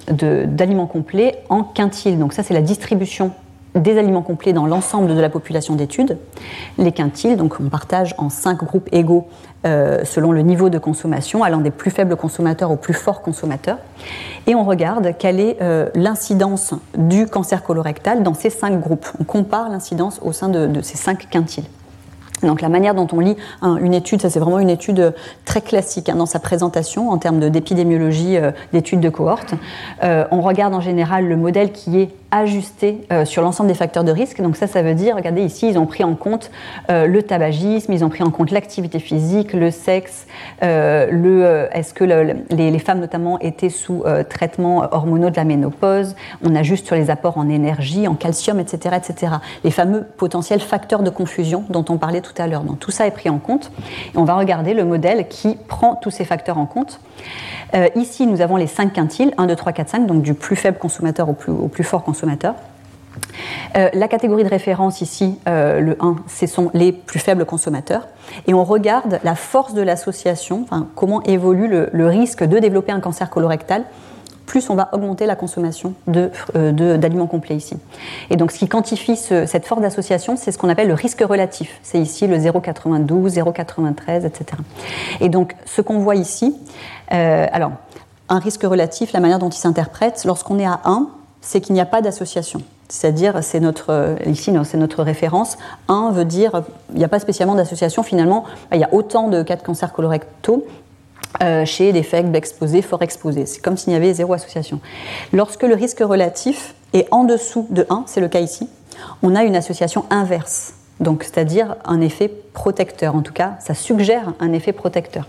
d'aliments complets en quintiles. Donc ça, c'est la distribution des aliments complets dans l'ensemble de la population d'études. Les quintiles, donc on partage en cinq groupes égaux euh, selon le niveau de consommation, allant des plus faibles consommateurs aux plus forts consommateurs. Et on regarde quelle est euh, l'incidence du cancer colorectal dans ces cinq groupes. On compare l'incidence au sein de ces cinq quintiles. Donc la manière dont on lit une étude, ça c'est vraiment une étude euh, très classique hein, dans sa présentation en termes d'épidémiologie, euh, d'études de cohorte. Euh, on regarde en général le modèle qui est ajusté sur l'ensemble des facteurs de risque. Donc ça, ça veut dire, regardez ici, ils ont pris en compte le tabagisme, ils ont pris en compte l'activité physique, le sexe, le, est-ce que les, femmes notamment étaient sous traitement hormonaux de la ménopause? On ajuste sur les apports en énergie, en calcium, etc., etc. Les fameux potentiels facteurs de confusion dont on parlait tout à l'heure. Donc tout ça est pris en compte. Et on va regarder le modèle qui prend tous ces facteurs en compte. Euh, ici, nous avons les 5 quintiles, 1, 2, 3, 4, 5, donc du plus faible consommateur au plus, au plus fort consommateur. Euh, la catégorie de référence ici, euh, le 1, ce sont les plus faibles consommateurs. Et on regarde la force de l'association, comment évolue le, risque de développer un cancer colorectal plus on va augmenter la consommation euh, d'aliments complets ici. Et donc ce qui quantifie cette force d'association, c'est ce qu'on appelle le risque relatif. C'est ici le 0,92, 0,93, etc. Et donc ce qu'on voit ici, alors un risque relatif, la manière dont il s'interprète, lorsqu'on est à 1, c'est qu'il n'y a pas d'association. C'est-à-dire, c'est notre, euh, ici, c'est notre référence. 1 veut dire, il n'y a pas spécialement d'association. Finalement, il y a autant de cas de cancer colorectaux euh, chez des faibles exposés, fort exposés. C'est comme s'il y avait zéro association. Lorsque le risque relatif est en dessous de 1, c'est le cas ici, on a une association inverse. Donc, c'est-à-dire un effet protecteur. En tout cas, ça suggère un effet protecteur.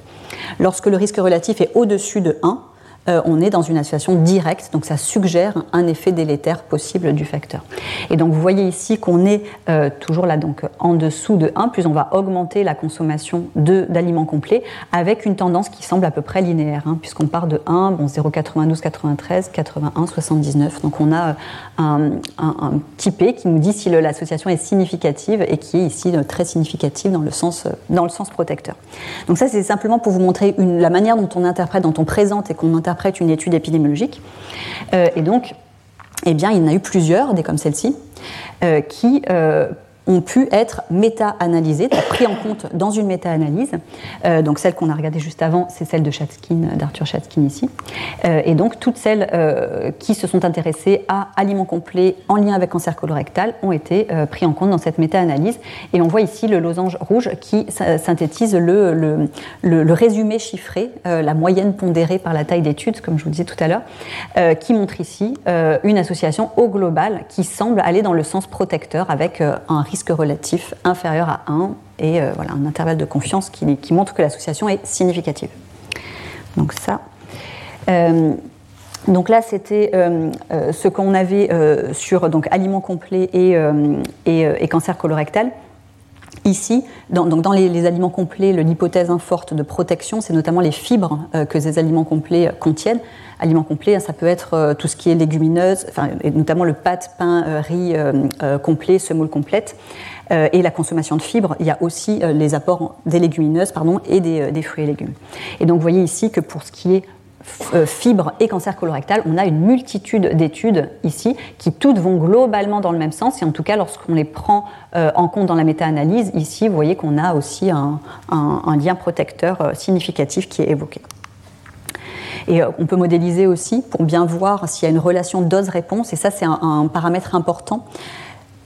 Lorsque le risque relatif est au-dessus de 1, euh, on est dans une association directe, donc ça suggère un effet délétère possible du facteur. Et donc vous voyez ici qu'on est euh, toujours là donc en dessous de 1, plus on va augmenter la consommation d'aliments complets avec une tendance qui semble à peu près linéaire, hein, puisqu'on part de 1, bon 0,92, 93, 81, 79. Donc on a un, un, petit P qui nous dit si l'association est significative et qui est ici euh, très significative dans le sens, dans le sens protecteur. Donc ça c'est simplement pour vous montrer la manière dont on interprète, dont on présente et qu'on interprète interprète une étude épidémiologique. Euh, et donc, eh bien, il y en a eu plusieurs, des comme celle-ci, euh, qui euh, ont pu être méta-analysées, pris en compte dans une méta-analyse. Euh, donc celle qu'on a regardée juste avant, c'est celle de Chatskin, d'Arthur Chatskin ici. Euh, et donc toutes celles euh, qui se sont intéressées à aliments complets en lien avec cancer colorectal ont été pris en compte dans cette méta-analyse. Et on voit ici le losange rouge qui synthétise le, le, le, résumé chiffré, la moyenne pondérée par la taille d'étude, comme je vous disais tout à l'heure, qui montre ici une association au global qui semble aller dans le sens protecteur avec un risque risque relatif inférieur à 1 et euh, voilà, un intervalle de confiance qui, montre que l'association est significative. Donc ça. Euh, donc là, c'était euh, ce qu'on avait sur donc, aliments complets et, et, cancer colorectal. Ici, dans, donc dans les, aliments complets, l'hypothèse forte de protection, c'est notamment les fibres que ces aliments complets contiennent. Aliments complets, ça peut être tout ce qui est légumineuse, notamment le pâte, pain, riz complet, semoule complète. et la consommation de fibres, il y a aussi les apports des légumineuses pardon, et des, des, fruits et légumes. Et donc vous voyez ici que pour ce qui est fibre et cancer colorectal, on a une multitude d'études ici qui toutes vont globalement dans le même sens et en tout cas lorsqu'on les prend en compte dans la méta-analyse, ici vous voyez qu'on a aussi un, lien protecteur significatif qui est évoqué. Et on peut modéliser aussi pour bien voir s'il y a une relation dose-réponse, et ça c'est un, paramètre important.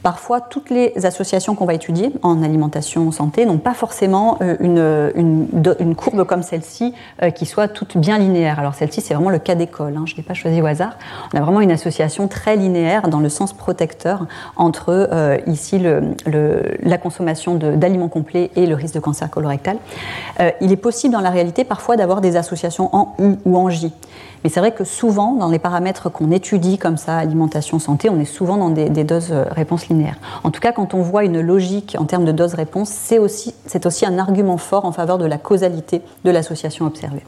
Parfois, toutes les associations qu'on va étudier en alimentation santé n'ont pas forcément euh, une, une, courbe comme celle-ci euh, qui soit toute bien linéaire. Alors celle-ci, c'est vraiment le cas d'école, hein, je ne l'ai pas choisi au hasard. On a vraiment une association très linéaire dans le sens protecteur entre euh, ici la consommation d'aliments complets et le risque de cancer colorectal. il est possible dans la réalité parfois d'avoir des associations en U ou en J. Mais c'est vrai que souvent, dans les paramètres qu'on étudie comme ça, alimentation, santé, on est souvent dans des, doses euh, linéaires. En tout cas, quand on voit une logique en termes de dose-réponse, c'est aussi, aussi un argument fort en faveur de la causalité de l'association observée.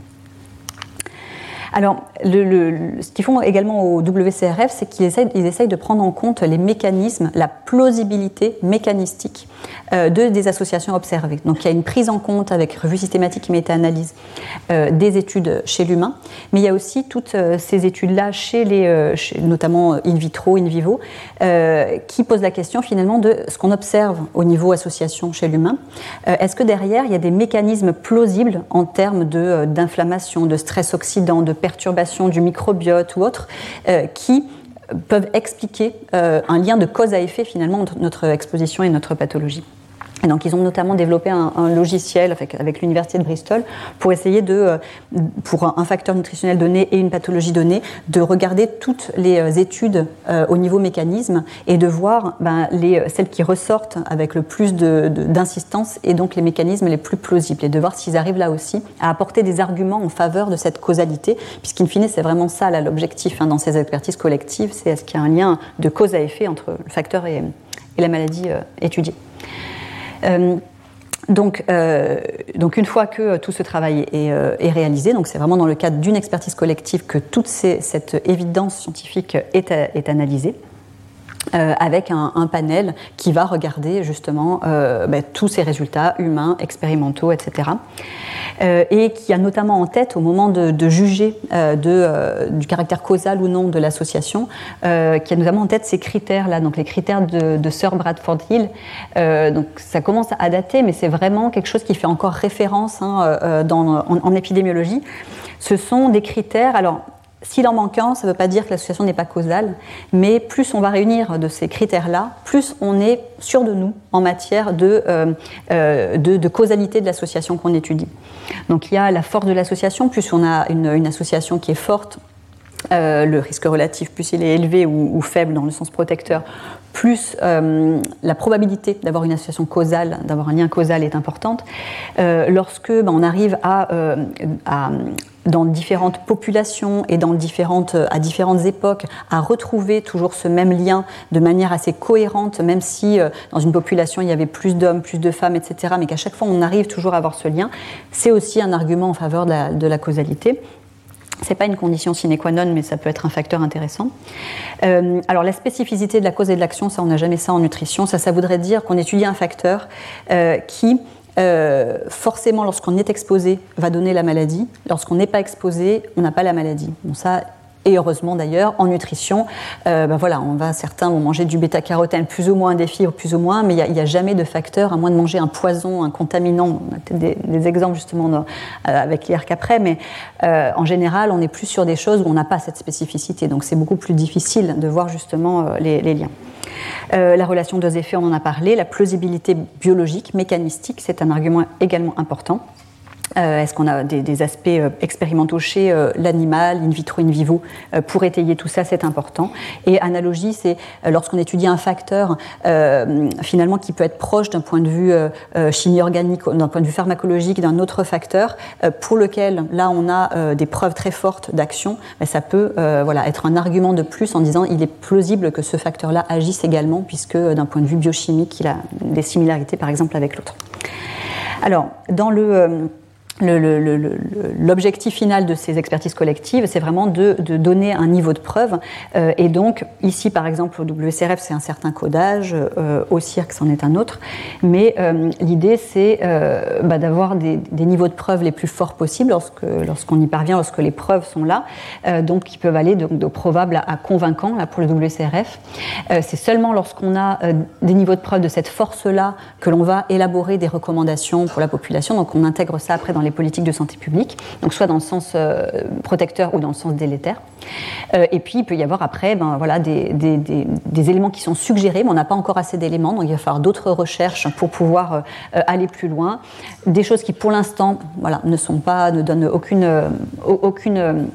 Alors, ce qu'ils font également au WCRF, c'est qu'ils essayent, de prendre en compte les mécanismes, la plausibilité mécanistique euh, de, des associations observées. Donc, il y a une prise en compte avec revue systématique et méta-analyse euh, des études chez l'humain, mais il y a aussi toutes euh, ces études-là chez les, notamment in vitro, in vivo, qui posent la question finalement de ce qu'on observe au niveau association chez l'humain. Est-ce que derrière, il y a des mécanismes plausibles en termes d'inflammation, de stress oxydant, de perturbations du microbiote ou autres, euh, qui peuvent expliquer euh, un lien de cause à effet finalement entre notre exposition et notre pathologie. Et donc, ils ont notamment développé un, logiciel avec, l'université de Bristol pour essayer de, euh, pour un facteur nutritionnel donné et une pathologie donnée, de regarder toutes les euh, études euh, au niveau mécanisme et de voir ben, les, celles qui ressortent avec le plus d'insistance et donc les mécanismes les plus plausibles et de voir s'ils arrivent là aussi à apporter des arguments en faveur de cette causalité, puisqu'in fine, c'est vraiment ça l'objectif hein, dans ces expertises collectives, c'est est-ce qu'il y a un lien de cause à effet entre le facteur et, la maladie étudiée. Euh, donc, euh, donc, une fois que tout ce travail est, euh, réalisé, c'est vraiment dans le cadre d'une expertise collective que toute cette évidence scientifique est analysée. Euh, avec un, panel qui va regarder justement euh, ben, tous ces résultats humains, expérimentaux, etc. Euh, et qui a notamment en tête, au moment de, juger du caractère causal ou non de l'association, qui a notamment en tête ces critères-là, donc les critères de, Sir Bradford Hill. donc ça commence à dater, mais c'est vraiment quelque chose qui fait encore référence hein, en, en épidémiologie. Ce sont des critères, alors s'il en manque un, ça ne veut pas dire que l'association n'est pas causale, mais plus on va réunir de ces critères-là, plus on est sûr de nous en matière de, euh, euh, causalité de l'association qu'on étudie. Donc il y a la force de l'association, plus on a une, association qui est forte, euh, le risque relatif, plus il est élevé ou, faible dans le sens protecteur, plus la probabilité d'avoir une association causale, d'avoir un lien causal est importante. lorsque ben, on arrive à, à, dans différentes populations et dans différentes, à différentes époques à retrouver toujours ce même lien de manière assez cohérente, même si euh, dans une population il y avait plus d'hommes, plus de femmes, etc., mais qu'à chaque fois on arrive toujours à avoir ce lien, c'est aussi un argument en faveur de la causalité. C'est pas une condition sine qua non, mais ça peut être un facteur intéressant. Euh, alors la spécificité de la cause et de l'action, ça on n'a jamais ça en nutrition. Ça, ça voudrait dire qu'on étudie un facteur euh, qui euh, forcément, lorsqu'on est exposé, va donner la maladie. Lorsqu'on n'est pas exposé, on n'a pas la maladie. Bon, ça, et heureusement d'ailleurs, en nutrition, euh, ben voilà, on va, certains vont manger du bêta-carotène, plus ou moins des fibres, plus ou moins, mais il n'y a, jamais de facteur, à moins de manger un poison, un contaminant. On a peut-être des, exemples justement euh, avec l'IRC après, mais en général, on est plus sur des choses où on n'a pas cette spécificité. Donc c'est beaucoup plus difficile de voir justement les liens. Euh, la relation dose-effet, on en a parlé. La plausibilité biologique, mécanistique, c'est un argument également important. Euh, est-ce qu'on a des, aspects euh, expérimentaux chez l'animal, in vitro, in vivo Pour étayer tout ça, c'est important. Et analogie, c'est lorsqu'on étudie un facteur finalement qui peut être proche d'un point de vue chimie organique, d'un point de vue pharmacologique, d'un autre facteur, pour lequel là on a des preuves très fortes d'action, ben, ça peut voilà, être un argument de plus en disant il est plausible que ce facteur-là agisse également, puisque d'un point de vue biochimique, il a des similarités par exemple avec l'autre. Alors, dans le l'objectif final de ces expertises collectives, c'est vraiment de, donner un niveau de preuve. Euh, et donc, ici, par exemple, au WCRF, c'est un certain codage, euh, au CIRC, c'en est un autre. Mais euh, l'idée, c'est bah, d'avoir des, niveaux de preuve les plus forts possibles lorsqu'on y parvient, lorsque les preuves sont là, donc qui peuvent aller de, probable à, à, convaincant là, pour le WCRF. c'est seulement lorsqu'on a des niveaux de preuve de cette force-là que l'on va élaborer des recommandations pour la population. Donc, on intègre ça après dans les politiques de santé publique, donc soit dans le sens euh, protecteur ou dans le sens délétère. Euh, et puis il peut y avoir après ben, voilà, des, éléments qui sont suggérés, mais on n'a pas encore assez d'éléments, donc il va falloir d'autres recherches pour pouvoir euh, aller plus loin. Des choses qui pour l'instant voilà, ne sont pas, ne donnent aucune, aucune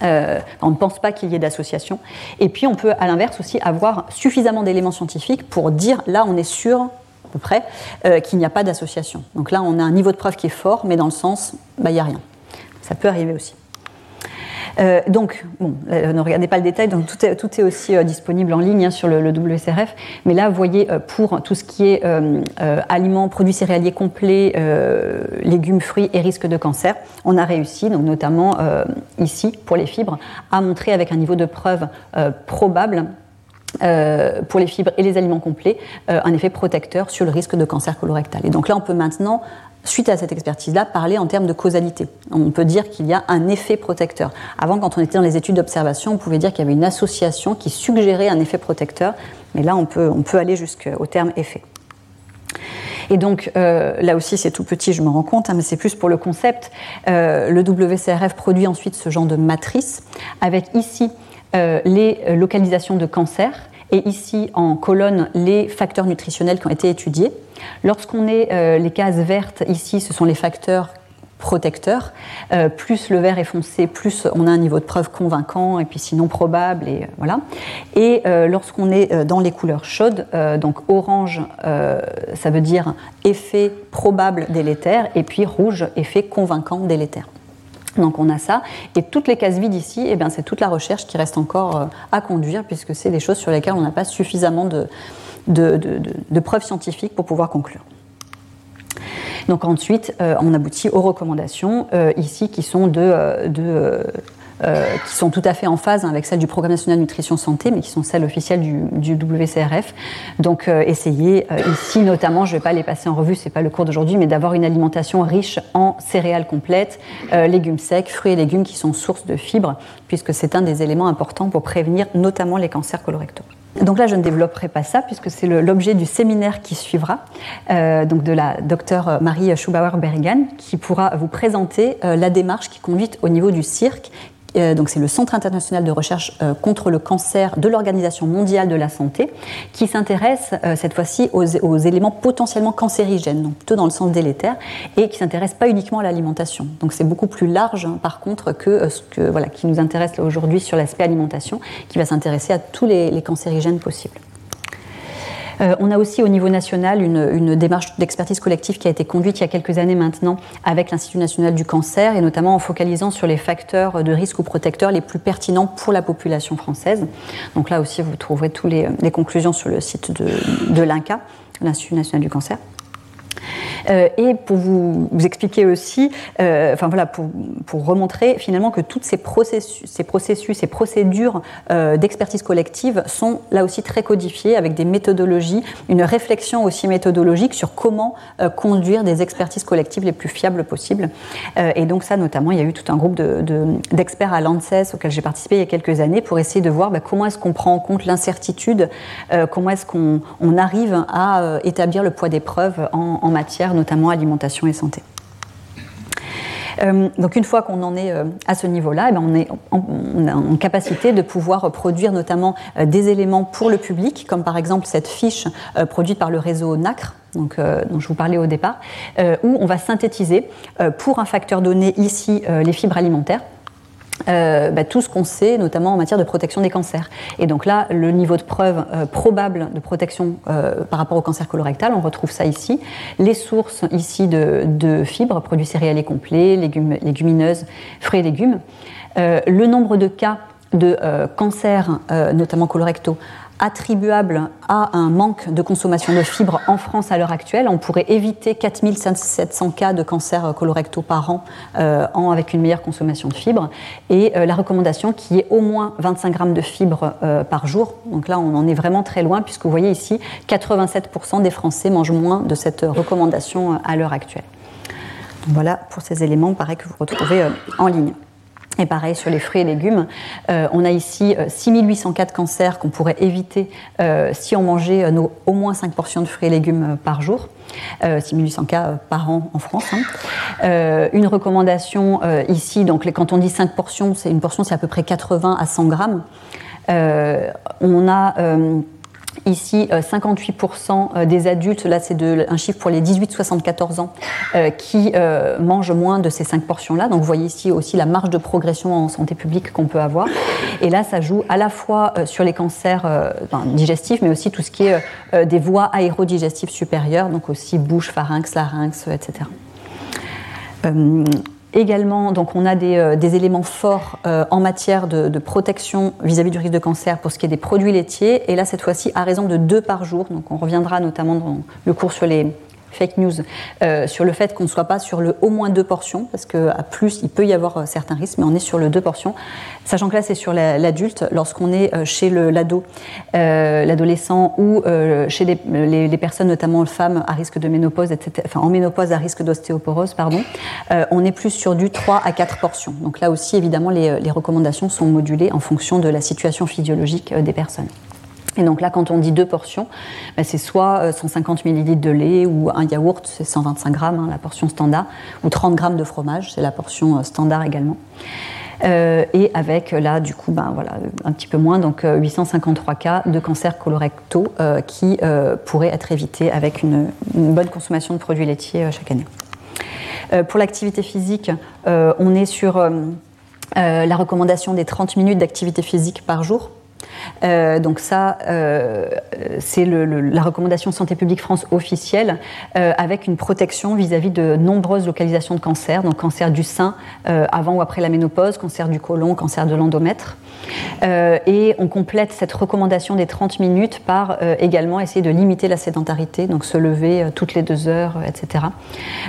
on ne pense pas qu'il y ait d'association. Et puis on peut à l'inverse aussi avoir suffisamment d'éléments scientifiques pour dire là on est sûr près, euh, qu'il n'y a pas d'association. Donc là, on a un niveau de preuve qui est fort, mais dans le sens, bah, il n'y a rien. Ça peut arriver aussi. Euh, donc, bon, euh, ne regardez pas le détail, donc tout est, tout est aussi disponible en ligne hein, sur le, WCRF. Mais là, vous voyez, pour tout ce qui est aliments, produits céréaliers complets, légumes, fruits et risque de cancer, on a réussi, donc notamment ici, pour les fibres, à montrer avec un niveau de preuve probable euh, pour les fibres et les aliments complets, euh, un effet protecteur sur le risque de cancer colorectal. Et donc là, on peut maintenant, suite à cette expertise-là, parler en termes de causalité. On peut dire qu'il y a un effet protecteur. Avant, quand on était dans les études d'observation, on pouvait dire qu'il y avait une association qui suggérait un effet protecteur, mais là, on peut, on peut aller jusqu'au terme effet. Et donc, euh, là aussi, c'est tout petit, je me rends compte, hein, mais c'est plus pour le concept. le WCRF produit ensuite ce genre de matrice, avec ici les euh, localisations de cancer et ici en colonne les facteurs nutritionnels qui ont été étudiés. Lorsqu'on est euh, les cases vertes, ici ce sont les facteurs protecteurs, plus le vert est foncé, plus on a un niveau de preuve convaincant et puis sinon probable et voilà. Et lorsqu'on est dans les couleurs chaudes, donc orange, ça veut dire effet probable délétère et puis rouge, effet convaincant délétère. Donc on a ça. Et toutes les cases vides ici, eh c'est toute la recherche qui reste encore euh, à conduire, puisque c'est des choses sur lesquelles on n'a pas suffisamment de, preuves scientifiques pour pouvoir conclure. Donc ensuite, euh, on aboutit aux recommandations euh, ici qui sont de, euh, qui sont tout à fait en phase avec celles du Programme national nutrition santé, mais qui sont celles officielles du, WCRF. Donc, euh, essayez euh, ici, notamment, je ne vais pas les passer en revue, ce n'est pas le cours d'aujourd'hui, mais d'avoir une alimentation riche en céréales complètes, légumes secs, fruits et légumes qui sont sources de fibres, puisque c'est un des éléments importants pour prévenir notamment les cancers colorectaux. Donc là, je ne développerai pas ça puisque c'est l'objet du séminaire qui suivra, donc de la docteure Marie Schubauer-Berrigan, qui pourra vous présenter la démarche qui conduit au niveau du cirque, donc c'est le Centre international de recherche euh, contre le cancer de l'Organisation mondiale de la santé, qui s'intéresse euh, cette fois-ci aux, éléments potentiellement cancérigènes, donc plutôt dans le sens délétère, et qui s'intéresse pas uniquement à l'alimentation. Donc c'est beaucoup plus large, hein, par contre, que ce que, voilà, qui nous intéresse aujourd'hui sur l'aspect alimentation, qui va s'intéresser à tous les cancérigènes possibles. Euh, on a aussi au niveau national une, démarche d'expertise collective qui a été conduite il y a quelques années maintenant avec l'Institut national du cancer et notamment en focalisant sur les facteurs de risque ou protecteurs les plus pertinents pour la population française. Donc là aussi, vous trouverez toutes les, conclusions sur le site de, de l'INCA, l'Institut national du cancer. Euh, et pour vous, expliquer aussi, euh, enfin voilà, pour, remontrer finalement que toutes ces processus, ces, processus, ces procédures euh, d'expertise collective sont là aussi très codifiées avec des méthodologies, une réflexion aussi méthodologique sur comment conduire des expertises collectives les plus fiables possibles. et donc ça, notamment, il y a eu tout un groupe d'experts de, à l'ANSES auquel j'ai participé il y a quelques années pour essayer de voir bah, comment est-ce qu'on prend en compte l'incertitude, comment est-ce qu'on on arrive à établir le poids des preuves en, en matière notamment alimentation et santé. Euh, donc une fois qu'on en est euh, à ce niveau-là, eh ben, on est en, capacité de pouvoir produire notamment euh, des éléments pour le public, comme par exemple cette fiche produite par le réseau NACRE, dont je vous parlais au départ, où on va synthétiser pour un facteur donné ici les fibres alimentaires euh, bah, tout ce qu'on sait, notamment en matière de protection des cancers. Et donc là, le niveau de preuve euh, probable de protection euh, par rapport au cancer colorectal, on retrouve ça ici. Les sources ici de, fibres, produits céréaliers complets, légumineuses, fruits et légumes. le nombre de cas de cancer, notamment colorectaux, attribuable à un manque de consommation de fibres en France à l'heure actuelle. On pourrait éviter 4700 cas de cancer colorectaux par an avec une meilleure consommation de fibres. Et la recommandation qui est au moins 25 grammes de fibres par jour. Donc là, on en est vraiment très loin, puisque vous voyez ici, 87% des Français mangent moins de cette recommandation à l'heure actuelle. Voilà pour ces éléments, pareil que vous retrouvez en ligne. Pareil sur les fruits et légumes, euh, on a ici 6804 euh, cancers qu'on pourrait éviter euh, si on mangeait nos, au moins 5 portions de fruits et légumes par jour. 6800 cas par an en France. Hein. une recommandation ici, donc quand on dit 5 portions, c'est une portion, c'est à peu près 80 à 100 grammes. on a Ici, 58% euh, des adultes, là c'est un chiffre pour les 18-74 ans, euh, qui euh, mangent moins de ces 5 portions-là. Donc vous voyez ici aussi la marge de progression en santé publique qu'on peut avoir. Et là, ça joue à la fois sur les cancers digestifs, mais aussi tout ce qui est des voies aérodigestives supérieures, donc aussi bouche, pharynx, larynx, etc. Également, donc on a des, euh, éléments forts euh, en matière de, protection vis-à-vis du risque de cancer pour ce qui est des produits laitiers. Et là, cette fois-ci, à raison de deux par jour. Donc on reviendra notamment dans le cours sur les, fake news euh, sur le fait qu'on ne soit pas sur le au moins deux portions, parce qu'à plus, il peut y avoir euh, certains risques, mais on est sur le deux portions. Sachant que là, c'est sur l'adulte, lorsqu'on est euh, chez l'ado, l'adolescent ou chez les, personnes, notamment femmes à risque de ménopause, etc., en ménopause à risque d'ostéoporose, pardon, on est plus sur du 3 à 4 portions. Donc là aussi, évidemment, les, les recommandations sont modulées en fonction de la situation physiologique des personnes. Et donc là, quand on dit deux portions, ben, c'est soit 150 euh, ml de lait ou un yaourt, c'est 125 grammes, hein, la portion standard, ou 30 grammes de fromage, c'est la portion euh, standard également. Euh, et avec là, du coup, ben, voilà, un petit peu moins, donc 853 cas de cancer colorectaux qui pourraient être évités avec une, bonne consommation de produits laitiers chaque année. pour l'activité physique, on est sur la recommandation des 30 minutes d'activité physique par jour euh, donc ça, euh, c'est la recommandation Santé publique France officielle, euh, avec une protection vis-à-vis de nombreuses localisations de cancer, donc cancer du sein avant ou après la ménopause, cancer du côlon, cancer de l'endomètre. et on complète cette recommandation des 30 minutes par également essayer de limiter la sédentarité, donc se lever toutes les deux heures, etc.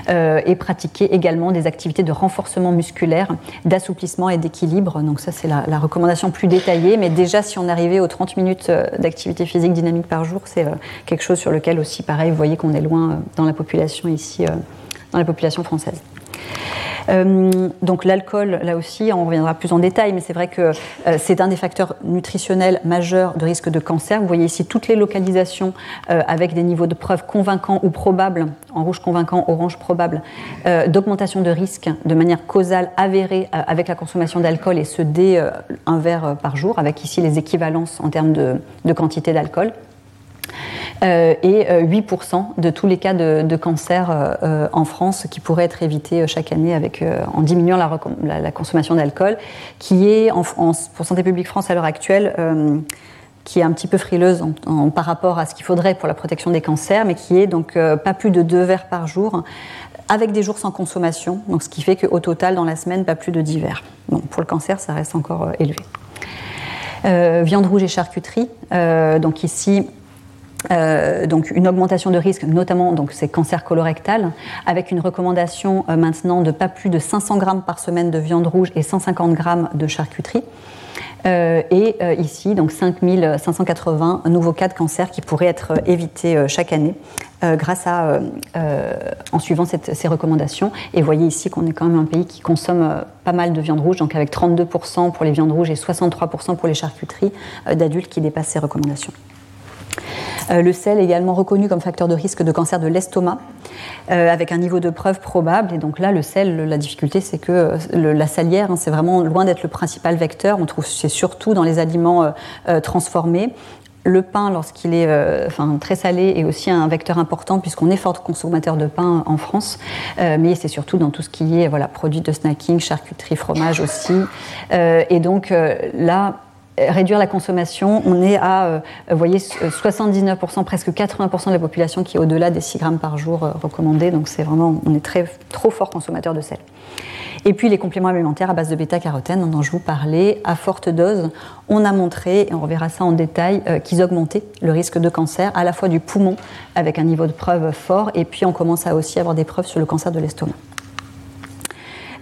et pratiquer également des activités de renforcement musculaire, d'assouplissement et d'équilibre. Donc ça, c'est la, la recommandation plus détaillée, mais déjà si on arrivait aux 30 minutes euh, d'activité physique dynamique par jour, c'est euh, quelque chose sur lequel aussi, pareil, vous voyez qu'on est loin euh, dans la population ici, dans la population française. Donc l'alcool, là aussi, on reviendra plus en détail, mais c'est vrai que c'est un des facteurs nutritionnels majeurs de risque de cancer. Vous voyez ici toutes les localisations avec des niveaux de preuve convaincants ou probables, en rouge convaincant, orange probable, d'augmentation de risque de manière causale avérée avec la consommation d'alcool et ce dès un verre par jour, avec ici les équivalences en termes de, quantité d'alcool. Euh, et 8% euh, de tous les cas de, cancer euh, en France qui pourraient être évités chaque année en diminuant la, consommation d'alcool, qui est en, pour Santé publique France à l'heure actuelle qui est un petit peu frileuse par rapport à ce qu'il faudrait pour la protection des cancers, mais qui est donc pas plus de deux verres par jour, avec des jours sans consommation, donc ce qui fait qu'au total, dans la semaine, pas plus de 10 verres. Bon, pour le cancer, ça reste encore élevé. viande rouge et charcuterie, donc ici, euh, donc une augmentation de risque, notamment donc c'est cancer colorectal, avec une recommandation euh, maintenant de pas plus de 500 grammes par semaine de viande rouge et 150 grammes de charcuterie. Euh, et ici, donc 5580 nouveaux cas de cancer qui pourraient être évités chaque année grâce à, en suivant ces recommandations. Et voyez ici qu'on est quand même un pays qui consomme pas mal de viande rouge, donc avec 32% pour les viandes rouges et 63% pour les charcuteries d'adultes qui dépassent ces recommandations. Euh, le sel est également reconnu comme facteur de risque de cancer de l'estomac, euh, avec un niveau de preuve probable. Et donc là, le sel, la difficulté, c'est que euh, la salière, hein, c'est vraiment loin d'être le principal vecteur. On trouve c'est surtout dans les aliments transformés. Le pain, lorsqu'il est très salé, est aussi un vecteur important puisqu'on est fort consommateur de pain en France, mais c'est surtout dans tout ce qui est voilà, produits de snacking, charcuterie, fromage aussi. et donc là, réduire la consommation, on est à, vous voyez, 79%, presque 80% de la population qui est au-delà des 6 grammes par jour recommandés. Donc c'est vraiment, on est très trop fort consommateur de sel. Et puis les compléments alimentaires à base de bêta-carotène, dont je vous parlais, à forte dose, on a montré, et on reverra ça en détail, euh, qu'ils augmentaient le risque de cancer à la fois du poumon avec un niveau de preuve fort, et puis on commence à aussi avoir des preuves sur le cancer de l'estomac.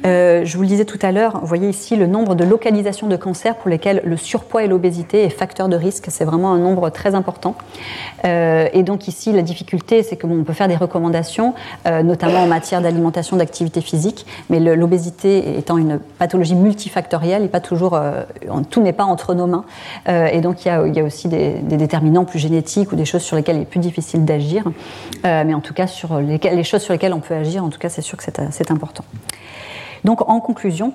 Euh, je vous le disais tout à l'heure, vous voyez ici le nombre de localisations de cancer pour lesquelles le surpoids et l'obésité est facteur de risque. C'est vraiment un nombre très important. Euh, et donc ici, la difficulté, c'est que bon, on peut faire des recommandations, euh, notamment en matière d'alimentation, d'activité physique, mais l'obésité étant une pathologie multifactorielle, tout n'est pas entre nos mains. et donc il y, a, aussi des, déterminants plus génétiques ou des choses sur lesquelles il est plus difficile d'agir. mais en tout cas, sur les choses sur lesquelles on peut agir, en tout cas, c'est sûr que c'est important. Donc en conclusion,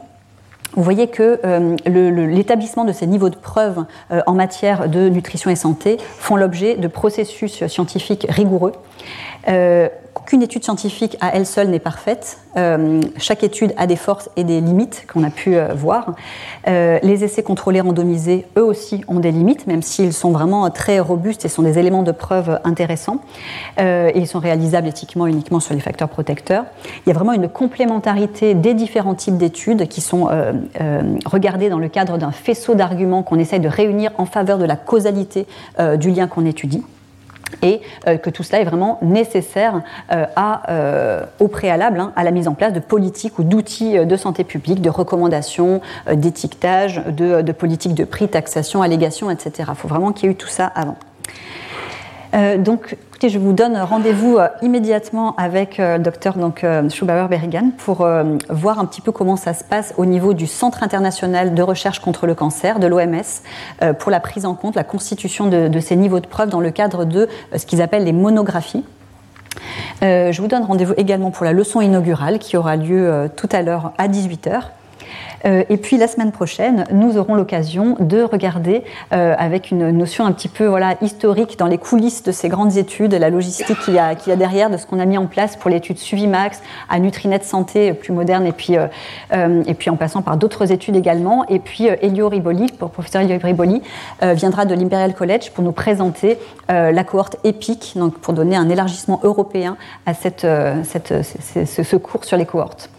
vous voyez que euh, l'établissement de ces niveaux de preuve euh, en matière de nutrition et santé font l'objet de processus scientifiques rigoureux. Euh, aucune étude scientifique à elle seule n'est parfaite. Euh, chaque étude a des forces et des limites qu'on a pu euh, voir. Euh, les essais contrôlés randomisés, eux aussi, ont des limites, même s'ils sont vraiment très robustes et sont des éléments de preuve intéressants. ils sont réalisables éthiquement uniquement sur les facteurs protecteurs. Il y a vraiment une complémentarité des différents types d'études qui sont regardées dans le cadre d'un faisceau d'arguments qu'on essaye de réunir en faveur de la causalité du lien qu'on étudie et euh, que tout cela est vraiment nécessaire euh, à, euh, au préalable hein, à la mise en place de politiques ou d'outils de santé publique, de recommandations, d'étiquetage, de, politiques de prix, taxation, allégation, etc. Il faut vraiment qu'il y ait eu tout ça avant. Donc, je vous donne rendez-vous euh, immédiatement avec le euh, docteur donc, Schubauer-Berrigan pour voir un petit peu comment ça se passe au niveau du Centre international de recherche contre le cancer, de l'OMS, pour la prise en compte, la constitution de, ces niveaux de preuves dans le cadre de ce qu'ils appellent les monographies. je vous donne rendez-vous également pour la leçon inaugurale qui aura lieu tout à l'heure à 18h. Euh, et puis la semaine prochaine, nous aurons l'occasion de regarder euh, avec une notion un petit peu voilà, historique dans les coulisses de ces grandes études, la logistique qu'il y, a, derrière, de ce qu'on a mis en place pour l'étude Suvimax, à Nutrinet Santé plus moderne, et puis, euh, en passant par d'autres études également. Et puis Elio Riboli, pour professeur Elio Riboli, viendra de l'Imperial College pour nous présenter la cohorte EPIC, donc pour donner un élargissement européen à cette, ce cours sur les cohortes.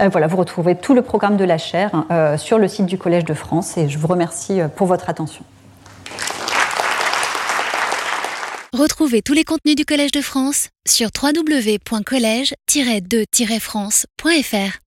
Euh, voilà, vous retrouvez tout le programme de la chaire euh, sur le site du Collège de France et je vous remercie euh, pour votre attention.
Retrouvez tous les contenus du Collège de France sur www.colège-2-france.fr.